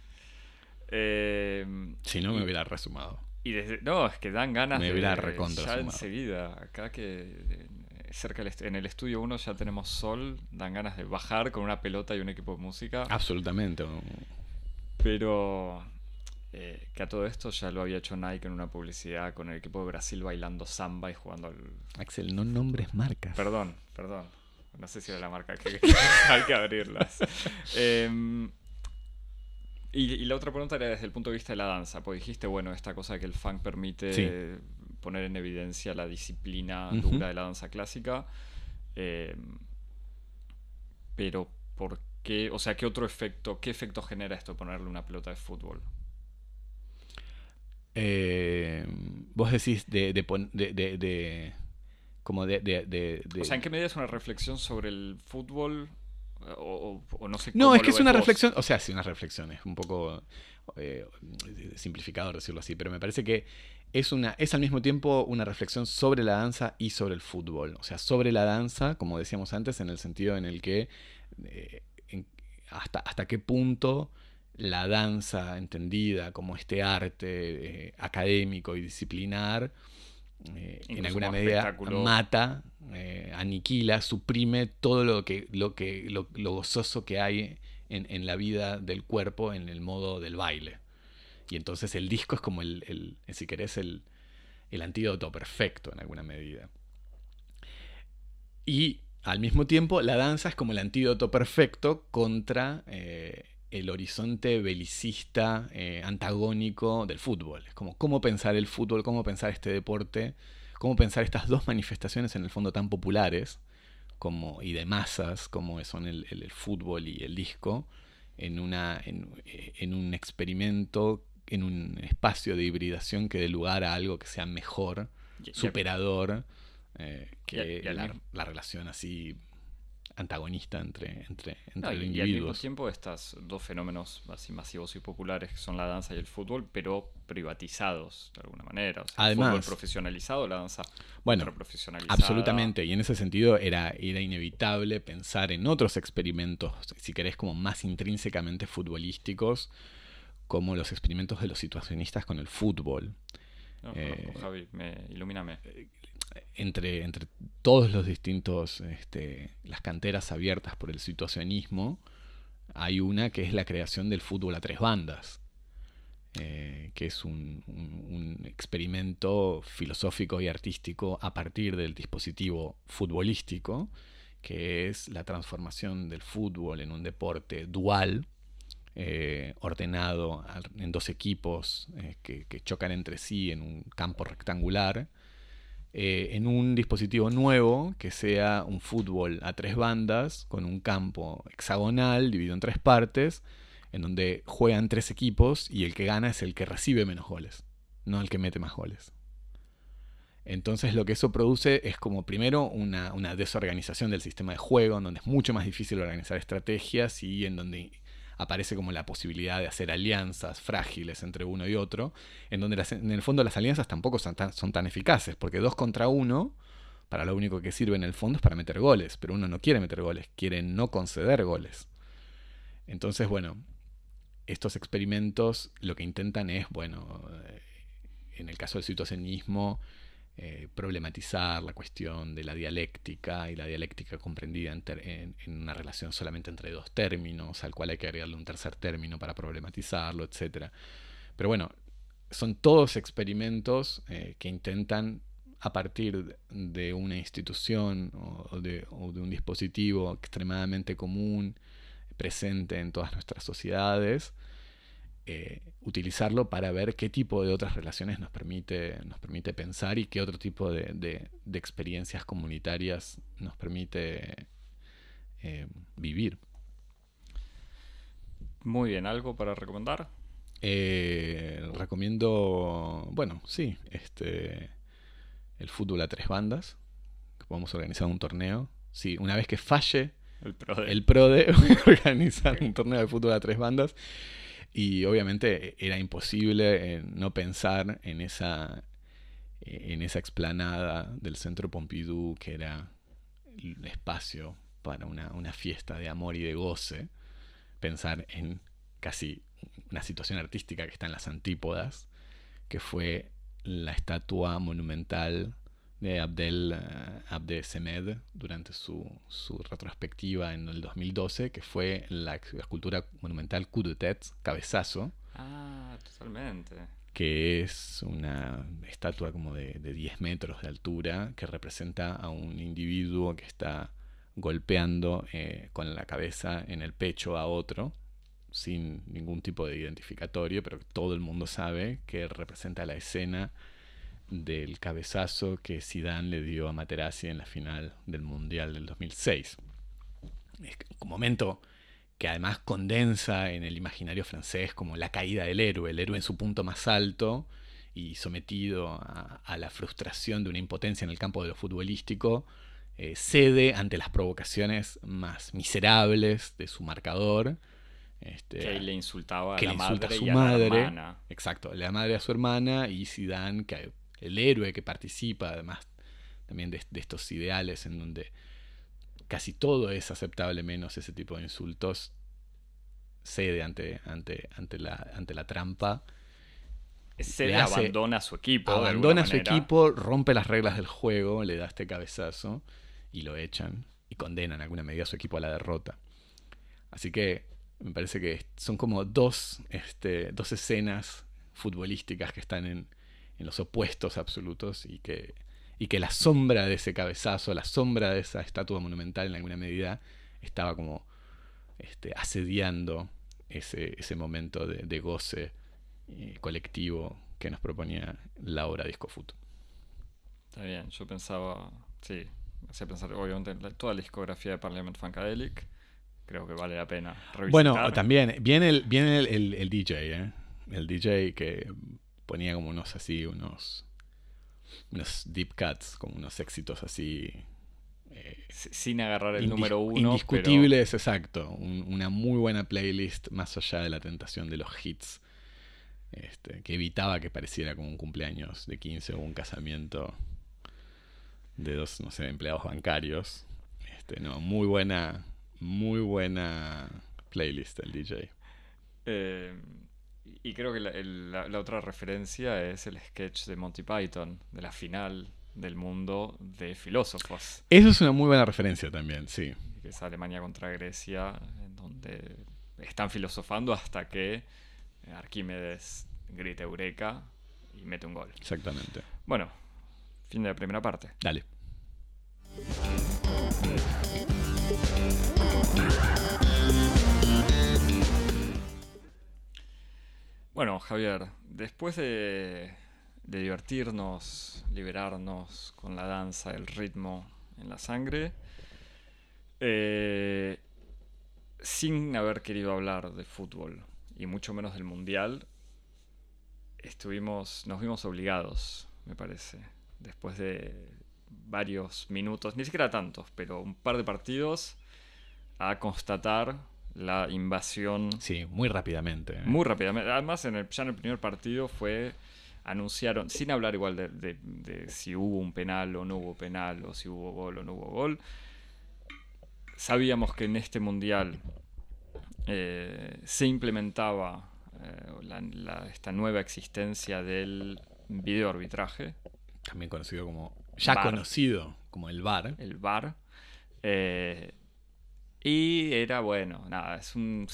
Eh, Si no, me hubiera resumado. Y desde, no, es que dan ganas Me de hubiera recontra ya enseguida, acá que eh, cerca del en el estudio 1 ya tenemos sol, dan ganas de bajar con una pelota y un equipo de música, Absolutamente. Pero eh, que a todo esto ya lo había hecho Nike en una publicidad con el equipo de Brasil bailando samba y jugando al... Axel, no nombres marcas. Perdón, perdón, no sé si era la marca que hay que abrirlas. Em, y, y la otra pregunta era desde el punto de vista de la danza, porque dijiste, bueno, esta cosa que el funk permite Sí. poner en evidencia la disciplina dura de la danza clásica. eh, pero, ¿por qué? O sea, ¿qué otro efecto, qué efecto genera esto ponerle una pelota de fútbol? Eh, vos decís de, de, de- como de, O sea, ¿en qué medida es una reflexión sobre el fútbol? O, o- o no sé No, cómo es que es una vos. reflexión, o sea, sí, una reflexión, es un poco eh, simplificador decirlo así, pero me parece que es, una, es al mismo tiempo una reflexión sobre la danza y sobre el fútbol. O sea, sobre la danza, como decíamos antes, en el sentido en el que eh, hasta, hasta qué punto la danza entendida como este arte eh, académico y disciplinar, eh, en alguna medida mata, eh, aniquila, suprime todo lo que, lo que, lo, lo gozoso que hay en, en la vida del cuerpo en el modo del baile. Y entonces el disco es como el, el- si querés, el, el antídoto perfecto en alguna medida. Y al mismo tiempo, la danza es como el antídoto perfecto contra eh, el horizonte belicista, eh, antagónico del fútbol. Es como cómo pensar el fútbol, cómo pensar este deporte, cómo pensar estas dos manifestaciones en el fondo tan populares como, y de masas como son el, el- el fútbol y el disco, en, una, en, en un experimento, en un espacio de hibridación que dé lugar a algo que sea mejor, superador, eh, que y la, relación así antagonista entre, entre, entre No, y, y al mismo individuos. tiempo estos dos fenómenos así masivos y populares que son la danza y el fútbol, pero privatizados de alguna manera. O sea, el Además- fútbol profesionalizado, la danza Bueno, profesionalizada. Absolutamente, y en ese sentido era, era inevitable pensar en otros experimentos, si querés, como más intrínsecamente futbolísticos, como los experimentos de los situacionistas con el fútbol. No, eh, Javi, me, ilumíname. Entre, entre todos los distintos, este, las canteras abiertas por el situacionismo, hay una que es la creación del fútbol a tres bandas, eh, que es un, experimento filosófico y artístico a partir del dispositivo futbolístico, que es la transformación del fútbol en un deporte dual, eh, ordenado en dos equipos eh, que chocan entre sí en un campo rectangular, eh, en un dispositivo nuevo que sea un fútbol a tres bandas con un campo hexagonal dividido en tres partes, en donde juegan tres equipos y el que gana es el que recibe menos goles, no el que mete más goles. Entonces lo que eso produce es como primero una, una desorganización del sistema de juego, en donde es mucho más difícil organizar estrategias y en donde aparece como la posibilidad de hacer alianzas frágiles entre uno y otro, en donde en el fondo las alianzas tampoco son tan, son tan eficaces, porque dos contra uno, para lo único que sirve en el fondo es para meter goles, pero uno no quiere meter goles, quiere no conceder goles. Entonces, bueno, estos experimentos lo que intentan es, bueno, eh, en el caso del situacionismo, eh, problematizar la cuestión de la dialéctica y la dialéctica comprendida en, una relación solamente entre dos términos, al cual hay que agregarle un tercer término para problematizarlo, etc. Pero bueno, son todos experimentos eh, que intentan a partir de una institución o de un dispositivo extremadamente común, presente en todas nuestras sociedades, eh, utilizarlo para ver qué tipo de otras relaciones nos permite, nos permite pensar y qué otro tipo de, de- de experiencias comunitarias nos permite eh, vivir. Muy bien, ¿algo para recomendar? Eh, recomiendo, bueno, sí, este, el fútbol a tres bandas, que podemos organizar un torneo. Sí, una vez que falle El pro de- el PRODE organizar un torneo de fútbol a tres bandas y obviamente era imposible eh, no pensar en esa en esa explanada del centro Pompidou que era el espacio para una, una fiesta de amor y de goce. Pensar en casi una situación artística que está en las antípodas que fue la estatua monumental de Abdel eh, Abde Semed durante su, su retrospectiva en el 2012, que fue la escultura monumental Coup de Tête, Cabezazo, Ah, totalmente. que es una estatua como de, de 10 metros de altura que representa a un individuo que está golpeando eh, con la cabeza en el pecho a otro sin ningún tipo de identificatorio, pero todo el mundo sabe que representa la escena del cabezazo que Zidane le dio a Materazzi en la final del Mundial del 2006. Es un momento que además condensa en el imaginario francés como la caída del héroe, el héroe en su punto más alto y sometido a, la frustración de una impotencia en el campo de lo futbolístico, eh, cede ante las provocaciones más miserables de su marcador. Este, que le insultaba a la madre a su y madre. la hermana. Exacto, la madre a su hermana y Zidane, que el héroe que participa además también de, estos ideales en donde casi todo es aceptable menos ese tipo de insultos, cede ante, ante, ante, la, ante la trampa. Cede, abandona a su equipo. Abandona a su equipo, rompe las reglas del juego, le da este cabezazo y lo echan y condenan en alguna medida a su equipo a la derrota. Así que me parece que son como dos, este, dos escenas futbolísticas que están en, en los opuestos absolutos y que, y que la sombra de ese cabezazo, la sombra de esa estatua monumental en alguna medida estaba como este, asediando ese, ese momento de, goce eh, colectivo que nos proponía la obra Disco Foot. Está bien, yo pensaba, sí, hacía pensar obviamente en toda la discografía de Parliament Funkadelic. Creo que vale la pena revisitar. Bueno, también viene el, viene el, el DJ, ¿eh? El DJ que ponía como unos así, unos, unos deep cuts, como unos éxitos así. Eh, Sin agarrar el número uno. Indiscutibles, exacto. una muy buena playlist más allá de la tentación de los hits. Este, que evitaba que pareciera como un cumpleaños de 15 o un casamiento de dos, no sé, empleados bancarios. Este, no, muy buena, muy buena playlist el DJ. Eh, y creo que la, otra referencia es el sketch de Monty Python, de la final del mundo de filósofos. Eso es una muy buena referencia también, sí. Que es Alemania contra Grecia, en donde están filosofando hasta que Arquímedes grita Eureka y mete un gol. Exactamente. Bueno, fin de la primera parte. Dale. Bueno, Javier, después de, divertirnos, liberarnos con la danza, el ritmo en la sangre, eh, sin haber querido hablar de fútbol y mucho menos del mundial, estuvimos, nos vimos obligados, me parece, después de varios minutos, ni siquiera tantos, pero un par de partidos, a constatar la invasión. Sí, muy rápidamente. ¿eh? Muy rápidamente. Además, en el, ya en el primer partido fue. Anunciaron, sin hablar igual de, si hubo un penal o no hubo penal, o si hubo gol o no hubo gol. Sabíamos que en este mundial eh, se implementaba eh, esta nueva existencia del video arbitraje. También conocido como. Ya conocido como el VAR. El VAR. Y era bueno, nada, es un,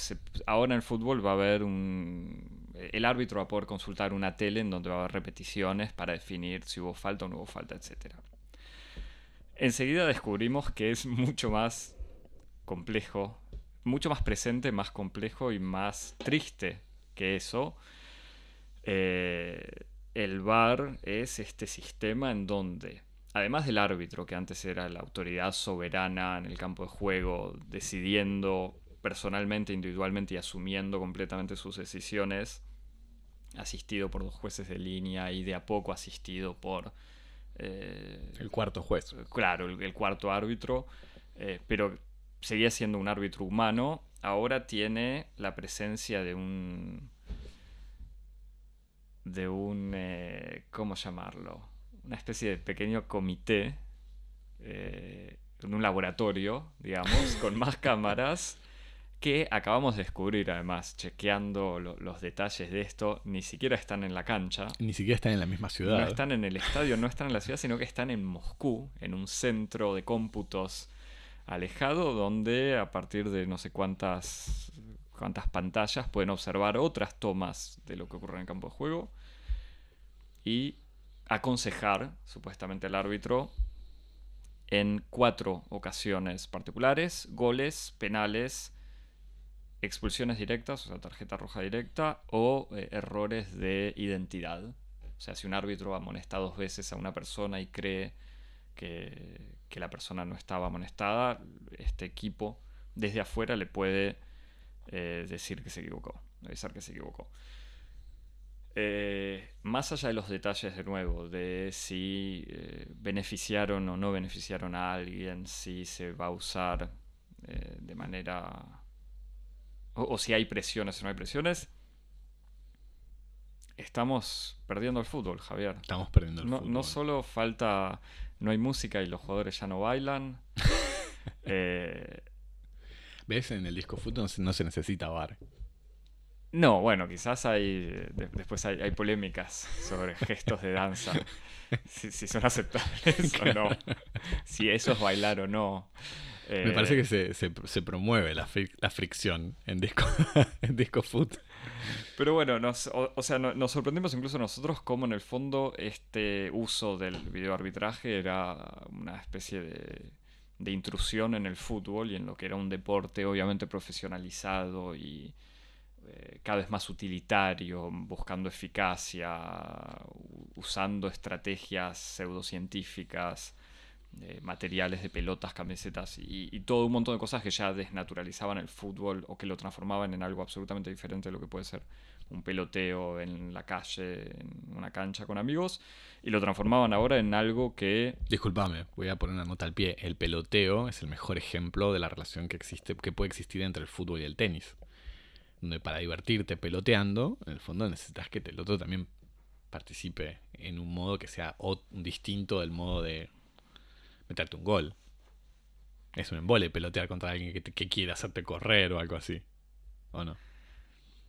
ahora en el fútbol va a haber un... El árbitro va a poder consultar una tele en donde va a haber repeticiones para definir si hubo falta o no hubo falta, etc. Enseguida descubrimos que es mucho más complejo, mucho más presente, más complejo y más triste que eso. Eh, el VAR es este sistema en donde además del árbitro, que antes era la autoridad soberana en el campo de juego, decidiendo personalmente, individualmente y asumiendo completamente sus decisiones, asistido por dos jueces de línea y de a poco asistido por... Eh, el cuarto juez. Claro, el, cuarto árbitro, eh, pero seguía siendo un árbitro humano, ahora tiene la presencia de un... de un... Eh, ¿cómo llamarlo? Una especie de pequeño comité eh, en un laboratorio, digamos, con más cámaras que acabamos de descubrir además, chequeando los detalles de esto, ni siquiera están en la cancha. Ni siquiera están en la misma ciudad. No están en el estadio, no están en la ciudad, sino que están en Moscú, en un centro de cómputos alejado, donde a partir de no sé cuántas, cuántas pantallas pueden observar otras tomas de lo que ocurre en el campo de juego. Y aconsejar, supuestamente, al árbitro en cuatro ocasiones particulares, goles, penales, expulsiones directas, o sea, tarjeta roja directa, o eh, errores de identidad. O sea, si un árbitro amonesta dos veces a una persona y cree que, la persona no estaba amonestada, este equipo desde afuera le puede eh, decir que se equivocó, avisar que se equivocó. Eh, más allá de los detalles de nuevo, de si eh, beneficiaron o no beneficiaron a alguien, si se va a usar eh, de manera... O, si hay presiones o no hay presiones, estamos perdiendo el fútbol, Javier. Estamos perdiendo el no, fútbol. No solo falta, no hay música y los jugadores ya no bailan. ¿Ves? En el disco fútbol no se necesita bar. No, bueno, quizás hay después hay, polémicas sobre gestos de danza, si, son aceptables o no, si eso es bailar o no. Me parece que se, se, promueve la, la, fricción en disco, en disco foot. Pero bueno, nos, o, sea, nos sorprendimos incluso nosotros cómo en el fondo este uso del videoarbitraje era una especie de, de intrusión en el fútbol y en lo que era un deporte obviamente profesionalizado y eh, cada vez más utilitario, buscando eficacia, usando estrategias pseudocientíficas, eh, materiales de pelotas, camisetas y, todo un montón de cosas que ya desnaturalizaban el fútbol o que lo transformaban en algo absolutamente diferente de lo que puede ser un peloteo en la calle, en una cancha con amigos, y lo transformaban ahora en algo que... Disculpame, voy a poner una nota al pie. El peloteo es el mejor ejemplo de la relación que existe, que puede existir entre el fútbol y el tenis donde para divertirte peloteando, en el fondo necesitas que el otro también participe en un modo que sea distinto del modo de meterte un gol. Es un embole pelotear contra alguien que, que quiera hacerte correr o algo así. ¿O no?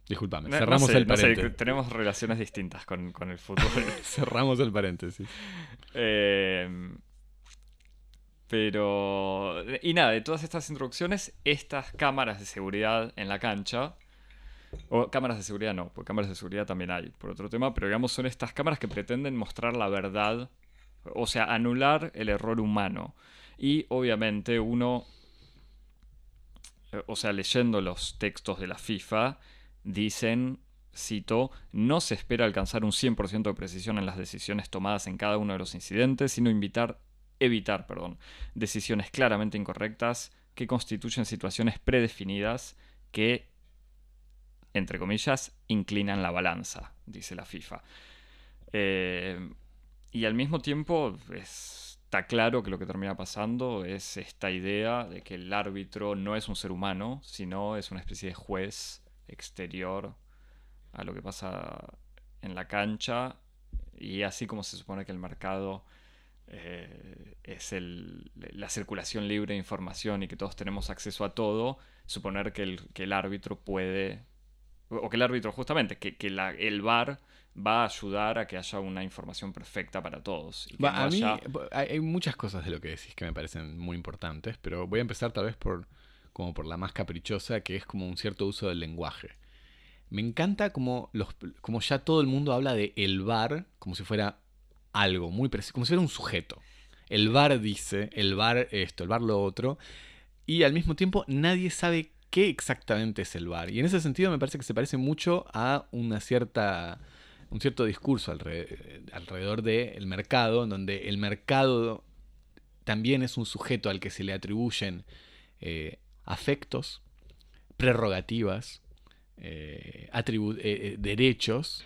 Disculpame, cerramos el paréntesis. tenemos relaciones distintas con, el fútbol. cerramos el paréntesis. Eh, pero. Y nada, de todas estas introducciones, estas cámaras de seguridad en la cancha o cámaras de seguridad no, porque cámaras de seguridad también hay, por otro tema, pero digamos son estas cámaras que pretenden mostrar la verdad, o sea, anular el error humano. Y obviamente uno, o sea, leyendo los textos de la FIFA, dicen, cito, no se espera alcanzar un 100% de precisión en las decisiones tomadas en cada uno de los incidentes, sino invitar, evitar perdón, decisiones claramente incorrectas que constituyen situaciones predefinidas que entre comillas, inclinan la balanza, dice la FIFA. Eh, y al mismo tiempo está claro que lo que termina pasando es esta idea de que el árbitro no es un ser humano, sino es una especie de juez exterior a lo que pasa en la cancha. Y así como se supone que el mercado eh, es la circulación libre de información y que todos tenemos acceso a todo, suponer que el árbitro puede o que el árbitro justamente, que, el VAR va a ayudar a que haya una información perfecta para todos. a mí hay muchas cosas de lo que decís que me parecen muy importantes, pero voy a empezar tal vez por como por la más caprichosa, que es como un cierto uso del lenguaje. Me encanta como, los, como ya todo el mundo habla de el VAR como si fuera algo muy preciso, como si fuera un sujeto. El VAR dice, el VAR esto, el VAR lo otro, y al mismo tiempo nadie sabe qué exactamente es el bar. Y en ese sentido me parece que se parece mucho a una cierta, un cierto discurso alrededor, del mercado, donde el mercado también es un sujeto al que se le atribuyen eh, afectos, prerrogativas, eh, eh, derechos,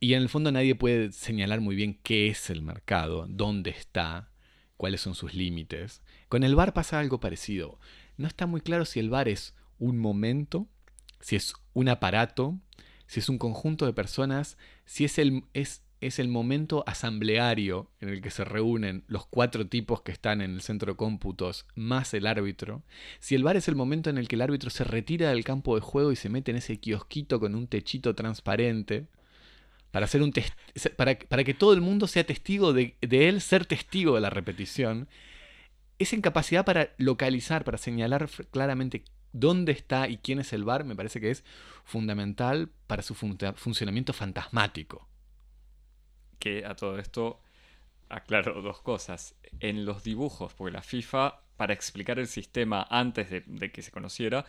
y en el fondo nadie puede señalar muy bien qué es el mercado, dónde está, cuáles son sus límites. Con el bar pasa algo parecido. No está muy claro si el bar es un momento, si es un aparato, si es un conjunto de personas, si es el, es, es el momento asambleario en el que se reúnen los cuatro tipos que están en el centro de cómputos más el árbitro, si el bar es el momento en el que el árbitro se retira del campo de juego y se mete en ese kiosquito con un techito transparente, para, hacer un para, para, que todo el mundo sea testigo de, de él ser testigo de la repetición, esa incapacidad para localizar, para señalar claramente dónde está y quién es el bar me parece que es fundamental para su funcionamiento fantasmático. Que a todo esto aclaro dos cosas. En los dibujos, porque la FIFA, para explicar el sistema antes de, que se conociera,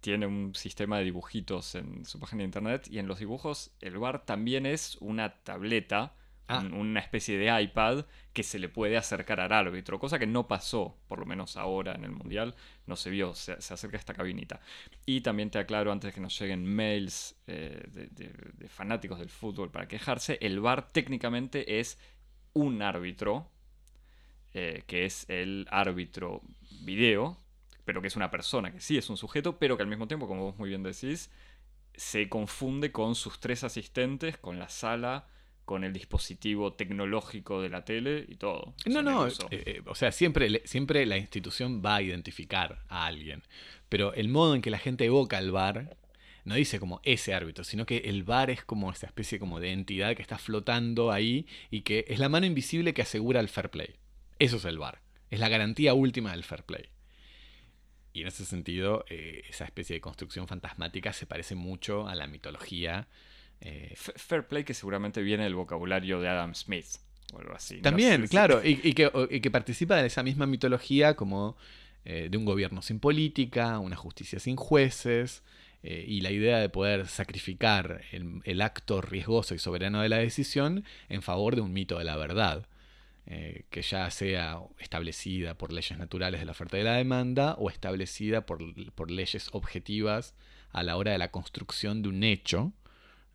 tiene un sistema de dibujitos en su página de internet y en los dibujos el bar también es una tableta Ah. una especie de iPad que se le puede acercar al árbitro, cosa que no pasó, por lo menos ahora en el Mundial, no se vio, se, acerca a esta cabinita. Y también te aclaro, antes de que nos lleguen mails eh, de, fanáticos del fútbol para quejarse, el VAR técnicamente es un árbitro, eh, que es el árbitro video, pero que es una persona, que sí es un sujeto, pero que al mismo tiempo, como vos muy bien decís, se confunde con sus tres asistentes, con la sala, con el dispositivo tecnológico de la tele y todo. No, no, eh, eh, o sea, siempre, siempre la institución va a identificar a alguien, pero el modo en que la gente evoca al bar no dice como ese árbitro, sino que el bar es como esa especie como de entidad que está flotando ahí y que es la mano invisible que asegura el fair play. Eso es el bar, es la garantía última del fair play. Y en ese sentido, eh, esa especie de construcción fantasmática se parece mucho a la mitología eh, fair play que seguramente viene del vocabulario de Adam Smith o algo así. También, claro, y, que, participa de esa misma mitología como eh, de un gobierno sin política, una justicia sin jueces, eh, y la idea de poder sacrificar el, acto riesgoso y soberano de la decisión en favor de un mito de la verdad. que ya sea establecida por leyes naturales de la oferta y de la demanda o establecida por, por leyes objetivas a la hora de la construcción de un hecho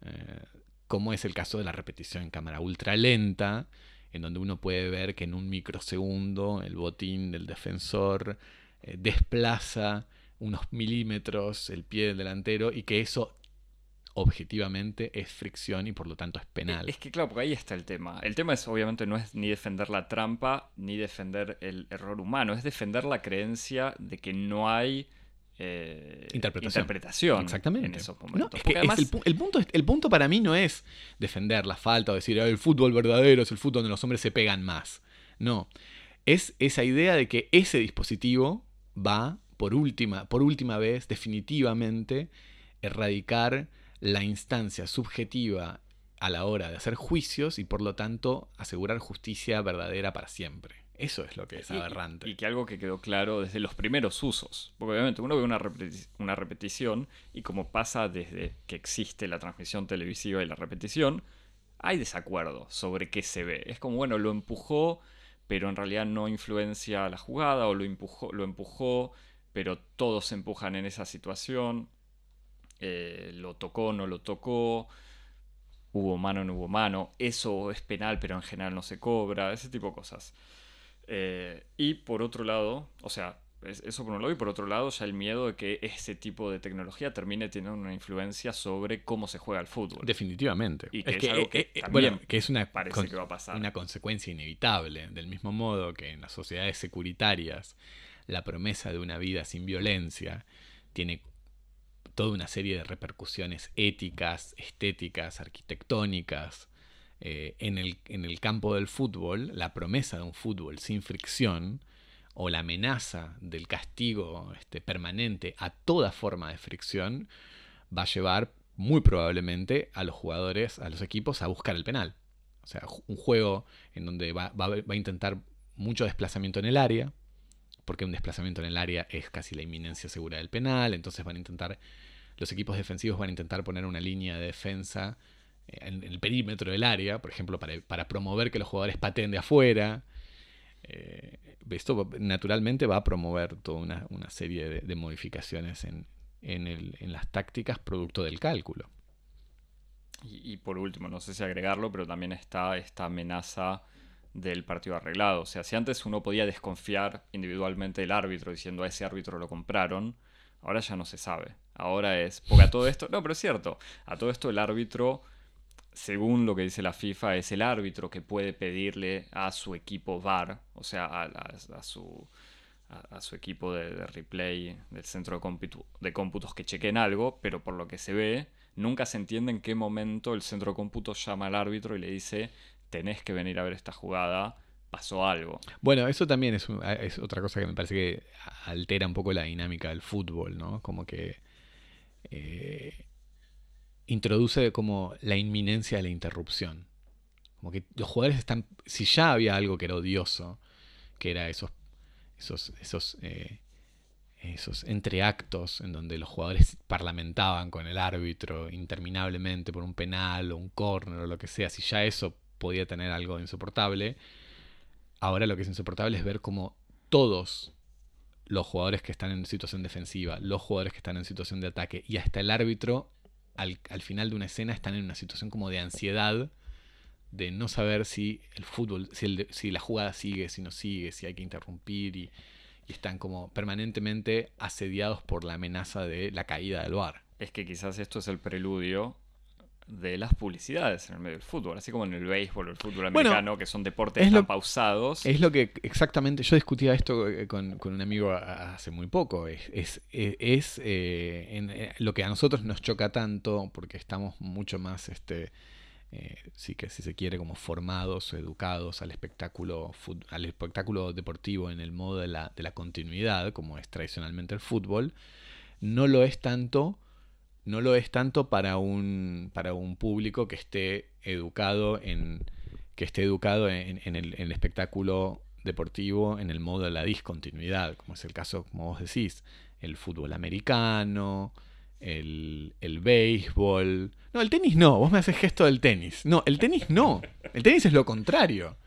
eh, como es el caso de la repetición en cámara ultra lenta, en donde uno puede ver que en un microsegundo el botín del defensor eh, desplaza unos milímetros el pie del delantero y que eso objetivamente es fricción y por lo tanto es penal. Es que claro, porque ahí está el tema. El tema es obviamente no es ni defender la trampa ni defender el error humano, es defender la creencia de que no hay eh, interpretación. Exactamente. en esos momentos. el, punto, el punto para mí no es defender la falta o decir el fútbol verdadero es el fútbol donde los hombres se pegan más. No. Es esa idea de que ese dispositivo va, por última, por última vez, definitivamente, erradicar la instancia subjetiva a la hora de hacer juicios y por lo tanto asegurar justicia verdadera para siempre. Eso es lo que es aberrante. Y, que algo que quedó claro desde los primeros usos. Porque obviamente uno ve una, una repetición y como pasa desde que existe la transmisión televisiva y la repetición, hay desacuerdo sobre qué se ve. Es como, bueno, lo empujó, pero en realidad no influencia la jugada, o lo empujó, lo empujó pero todos se empujan en esa situación. Eh, lo tocó, no lo tocó. Hubo mano, no hubo mano. Eso es penal, pero en general no se cobra. Ese tipo de cosas. Eh, y por otro lado, o sea, eso por un lado, y por otro lado, ya el miedo de que ese tipo de tecnología termine teniendo una influencia sobre cómo se juega el fútbol. Definitivamente. Y que es, algo que, eh, eh, que es una, una consecuencia inevitable. Del mismo modo que en las sociedades securitarias la promesa de una vida sin violencia tiene toda una serie de repercusiones éticas, estéticas, arquitectónicas, eh, en, el, en, el, campo del fútbol, la promesa de un fútbol sin fricción o la amenaza del castigo este, permanente a toda forma de fricción va a llevar muy probablemente a los jugadores, a los equipos a buscar el penal. O sea, un juego en donde va, va a intentar mucho desplazamiento en el área, porque un desplazamiento en el área es casi la inminencia segura del penal, entonces van a intentar, los equipos defensivos van a intentar poner una línea de defensa en el perímetro del área, por ejemplo, para, promover que los jugadores pateen de afuera. Eh, esto naturalmente va a promover toda una, serie de, modificaciones en, las tácticas producto del cálculo. Y, por último, no sé si agregarlo, pero también está esta amenaza del partido arreglado. O sea, si antes uno podía desconfiar individualmente del árbitro diciendo a ese árbitro lo compraron, ahora ya no se sabe. Ahora es, porque a todo esto, no, pero es cierto, a todo esto el árbitro según lo que dice la FIFA, es el árbitro que puede pedirle a su equipo VAR, o sea, a, su, a, su equipo de, replay del centro de, cómputos que chequen algo, pero por lo que se ve, nunca se entiende en qué momento el centro de cómputos llama al árbitro y le dice, tenés que venir a ver esta jugada, pasó algo. Bueno, eso también es, es otra cosa que me parece que altera un poco la dinámica del fútbol, ¿no? Como que... Eh, introduce como la inminencia de la interrupción. Como que los jugadores están. Si ya había algo que era odioso, que era esos. esos. esos. Eh, esos entreactos en donde los jugadores parlamentaban con el árbitro interminablemente por un penal o un córner o lo que sea, si ya eso podía tener algo insoportable. Ahora lo que es insoportable es ver cómo todos los jugadores que están en situación defensiva, los jugadores que están en situación de ataque y hasta el árbitro al, final de una escena están en una situación como de ansiedad de no saber si el fútbol, si, si la jugada sigue, si no sigue, si hay que interrumpir y, y, están como permanentemente asediados por la amenaza de la caída del bar. Es que quizás esto es el preludio de las publicidades en el medio del fútbol, así como en el béisbol o el fútbol americano, que son deportes tan pausados. Es lo que exactamente, yo discutía esto eh, con, un amigo hace muy poco, es, es, es, eh, en, eh, lo que a nosotros nos choca tanto, porque estamos mucho más, este, sí que si se quiere, como formados o educados al espectáculo, al espectáculo deportivo en el modo de la, de la continuidad, como es tradicionalmente el fútbol, no lo es tanto no lo es tanto para un, para un público que esté educado en, que esté educado en, el, espectáculo deportivo en el modo de la discontinuidad, como es el caso, como vos decís, el fútbol americano, el, el béisbol. No, el tenis no, vos me haces gesto del tenis. No, el tenis no. El tenis es lo contrario.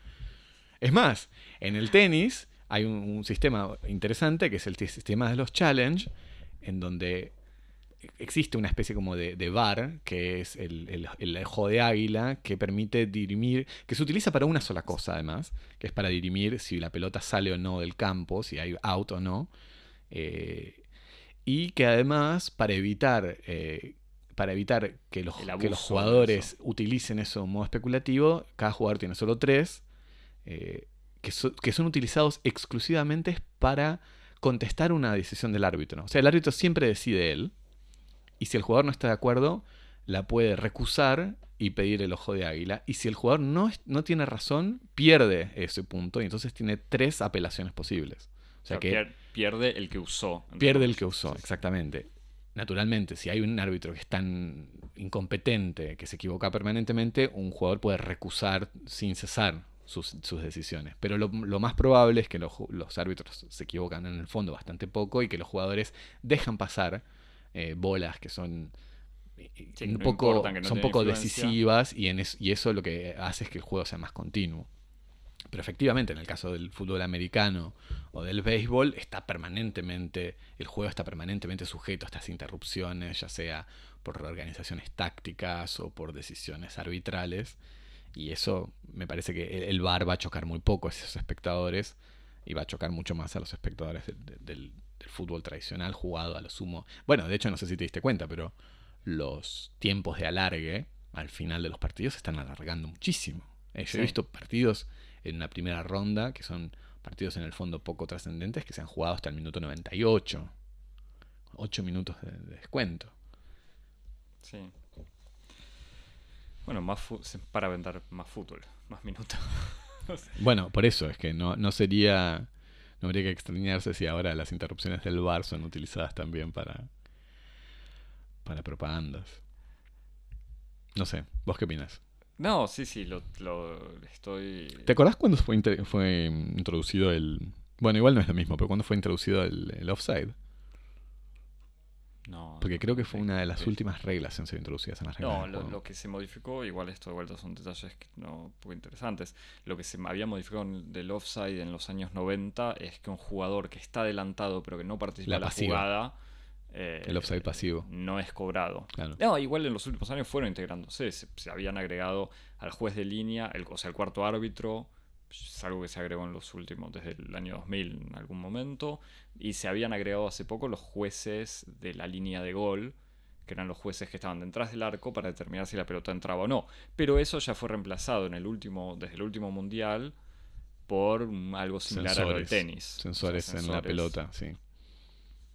Es más, en el tenis hay un, un sistema interesante que es el sistema de los challenge, en donde existe una especie como de, de bar, que es el, el, el, ojo de águila, que permite dirimir, que se utiliza para una sola cosa además, que es para dirimir si la pelota sale o no del campo, si hay out o no. Eh, y que además, para evitar, eh, para evitar que los, que los jugadores utilicen eso en modo especulativo, cada jugador tiene solo tres, eh, que, que son utilizados exclusivamente para contestar una decisión del árbitro. O sea, el árbitro siempre decide él, y si el jugador no está de acuerdo, la puede recusar y pedir el ojo de águila. Y si el jugador no, no tiene razón, pierde ese punto y entonces tiene tres apelaciones posibles. O sea, que pierde el que usó. Pierde el que usó, exactamente. Naturalmente, si hay un árbitro que es tan incompetente, que se equivoca permanentemente, un jugador puede recusar sin cesar sus, decisiones. Pero lo, más probable es que los, los árbitros se equivocan en el fondo bastante poco y que los jugadores dejan pasar eh, bolas que son un poco, son poco decisivas y, en y eso lo que hace es que el juego sea más continuo. Pero efectivamente, en el caso del fútbol americano o del béisbol, está permanentemente, el juego está permanentemente sujeto a estas interrupciones, ya sea por organizaciones tácticas o por decisiones arbitrales. Y eso me parece que el VAR va a chocar muy poco a esos espectadores y va a chocar mucho más a los espectadores del, fútbol tradicional jugado a lo sumo. Bueno, de hecho no sé si te diste cuenta, pero los tiempos de alargue al final de los partidos se están alargando muchísimo. Eh, yo he visto partidos en una primera ronda que son partidos en el fondo poco trascendentes que se han jugado hasta el minuto 98. 8 minutos de, descuento. Sí. Bueno, más para vender más fútbol, más minutos. bueno, por eso es que no, no sería no habría que extrañarse si ahora las interrupciones del bar son utilizadas también para, para propagandas. No sé, ¿vos qué opinas? No, sí, sí, lo, estoy... ¿Te acordás cuándo fue, fue introducido el... Bueno, igual no es lo mismo, pero ¿cuándo fue introducido el, el offside? No. Porque creo que fue una de las últimas reglas en ser introducidas en las reglas. No, lo, que se modificó, igual esto de vuelta son detalles que no poco interesantes. Lo que se había modificado del offside en los años 90 es que un jugador que está adelantado pero que no participa en la jugada. Eh, el offside pasivo. No es cobrado. No, igual en los últimos años fueron integrándose. Se, se habían agregado al juez de línea, el, o sea, el cuarto árbitro, es algo que se agregó en los últimos, desde el año 2000 en algún momento, y se habían agregado hace poco los jueces de la línea de gol, que eran los jueces que estaban detrás del arco para determinar si la pelota entraba o no. Pero eso ya fue reemplazado en el último, desde el último mundial por algo similar a lo del tenis. Sensores, en la pelota, sí.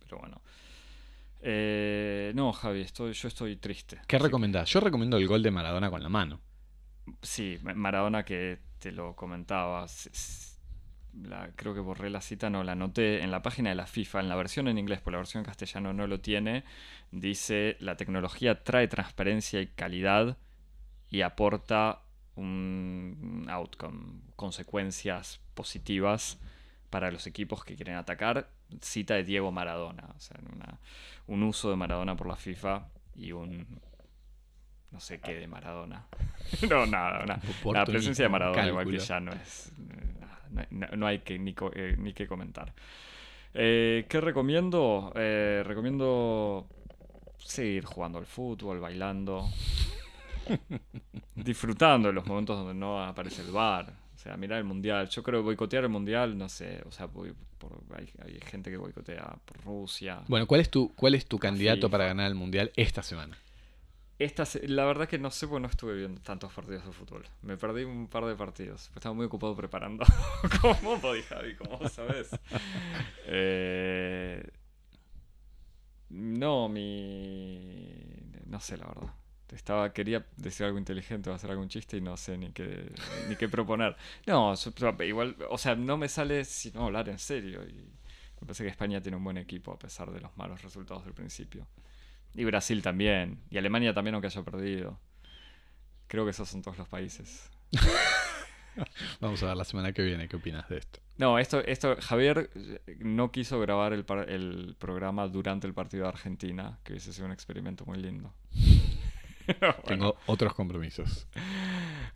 Pero bueno. Eh, no, Javi, estoy, yo estoy triste. ¿Qué recomendás? Yo recomiendo el gol de Maradona con la mano. Sí, Maradona que te lo comentaba. Creo que borré la cita, no la anoté en la página de la FIFA, en la versión en inglés, por la versión en castellano no lo tiene. Dice: La tecnología trae transparencia y calidad y aporta un outcome, consecuencias positivas para los equipos que quieren atacar. Cita de Diego Maradona, o sea, un uso de Maradona por la FIFA y un no sé qué de Maradona. no, nada, nada. La presencia de Maradona igual que ya no es... No, no- hay que ni, co- eh, ni que comentar. Eh, ¿Qué recomiendo? Eh, recomiendo seguir jugando al fútbol, bailando, disfrutando de los momentos donde no aparece el bar. O sea, mirar el mundial. Yo creo que boicotear el mundial, no sé. O sea, voy por- hay, hay gente que boicotea por Rusia. Bueno, ¿cuál es tu, cuál es tu candidato FIFA. para ganar el mundial esta semana? Esta, la verdad que no sé porque no estuve viendo tantos partidos de fútbol. Me perdí un par de partidos. Estaba muy ocupado preparando. ¿Cómo podí, Javi? ¿Cómo vos sabés? Eh, no, mi... No sé, la verdad. Estaba, quería decir algo inteligente o hacer algún chiste y no sé ni qué, ni qué proponer. No, igual, o sea, no me sale sino hablar en serio. Y me parece que España tiene un buen equipo a pesar de los malos resultados del principio. Y Brasil también. Y Alemania también, aunque haya perdido. Creo que esos son todos los países. Vamos a ver la semana que viene qué opinas de esto. No, esto, esto, Javier eh, no quiso grabar el, el programa durante el partido de Argentina, que hubiese sido un experimento muy lindo. Bueno. Tengo otros compromisos.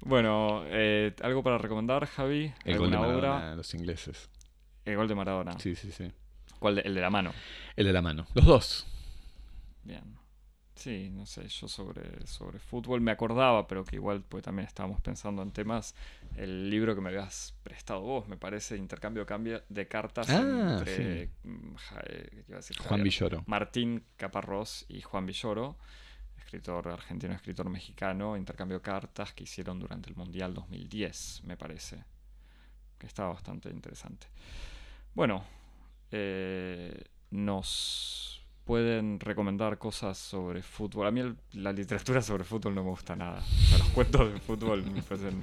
Bueno, eh, ¿algo para recomendar, Javi? El gol de ¿Alguna Maradona obra? los ingleses. El gol de Maradona. Sí, sí, sí. ¿Cuál de- el de la mano. El de la mano. Los dos. Bien. Sí, no sé, yo sobre, sobre fútbol me acordaba, pero que igual pues también estábamos pensando en temas. El libro que me habías prestado vos, me parece, Intercambio cambio de cartas Ah, entre mm, Ja- eh, iba a decir Juan Javier, Villoro. Martín Caparrós y Juan Villoro, escritor argentino, escritor mexicano, intercambio de cartas que hicieron durante el Mundial 2010, me parece. Que estaba bastante interesante. Bueno, eh, nos pueden recomendar cosas sobre fútbol. A mí la literatura sobre fútbol no me gusta nada. O sea, los cuentos de fútbol me parecen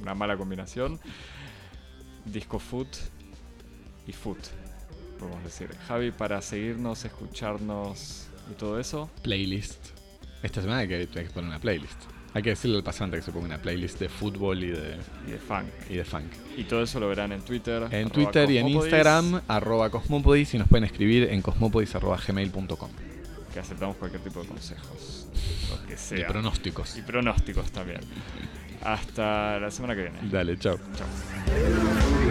una mala combinación. Disco foot y foot, podemos decir. Javi, para seguirnos, escucharnos y todo eso, Playlist. Esta semana que, hay que poner una playlist. Hay que decirle al pasante que se ponga una playlist de fútbol y de, y de funk. y de funk. Y todo eso lo verán en Twitter. En Twitter y en Instagram, arroba cosmopodis y nos pueden escribir en cosmopodis.gmail.com. Que aceptamos cualquier tipo de consejos. Lo que sea. pronósticos. y pronósticos también. Hasta la semana que viene. Dale, chao. Chao.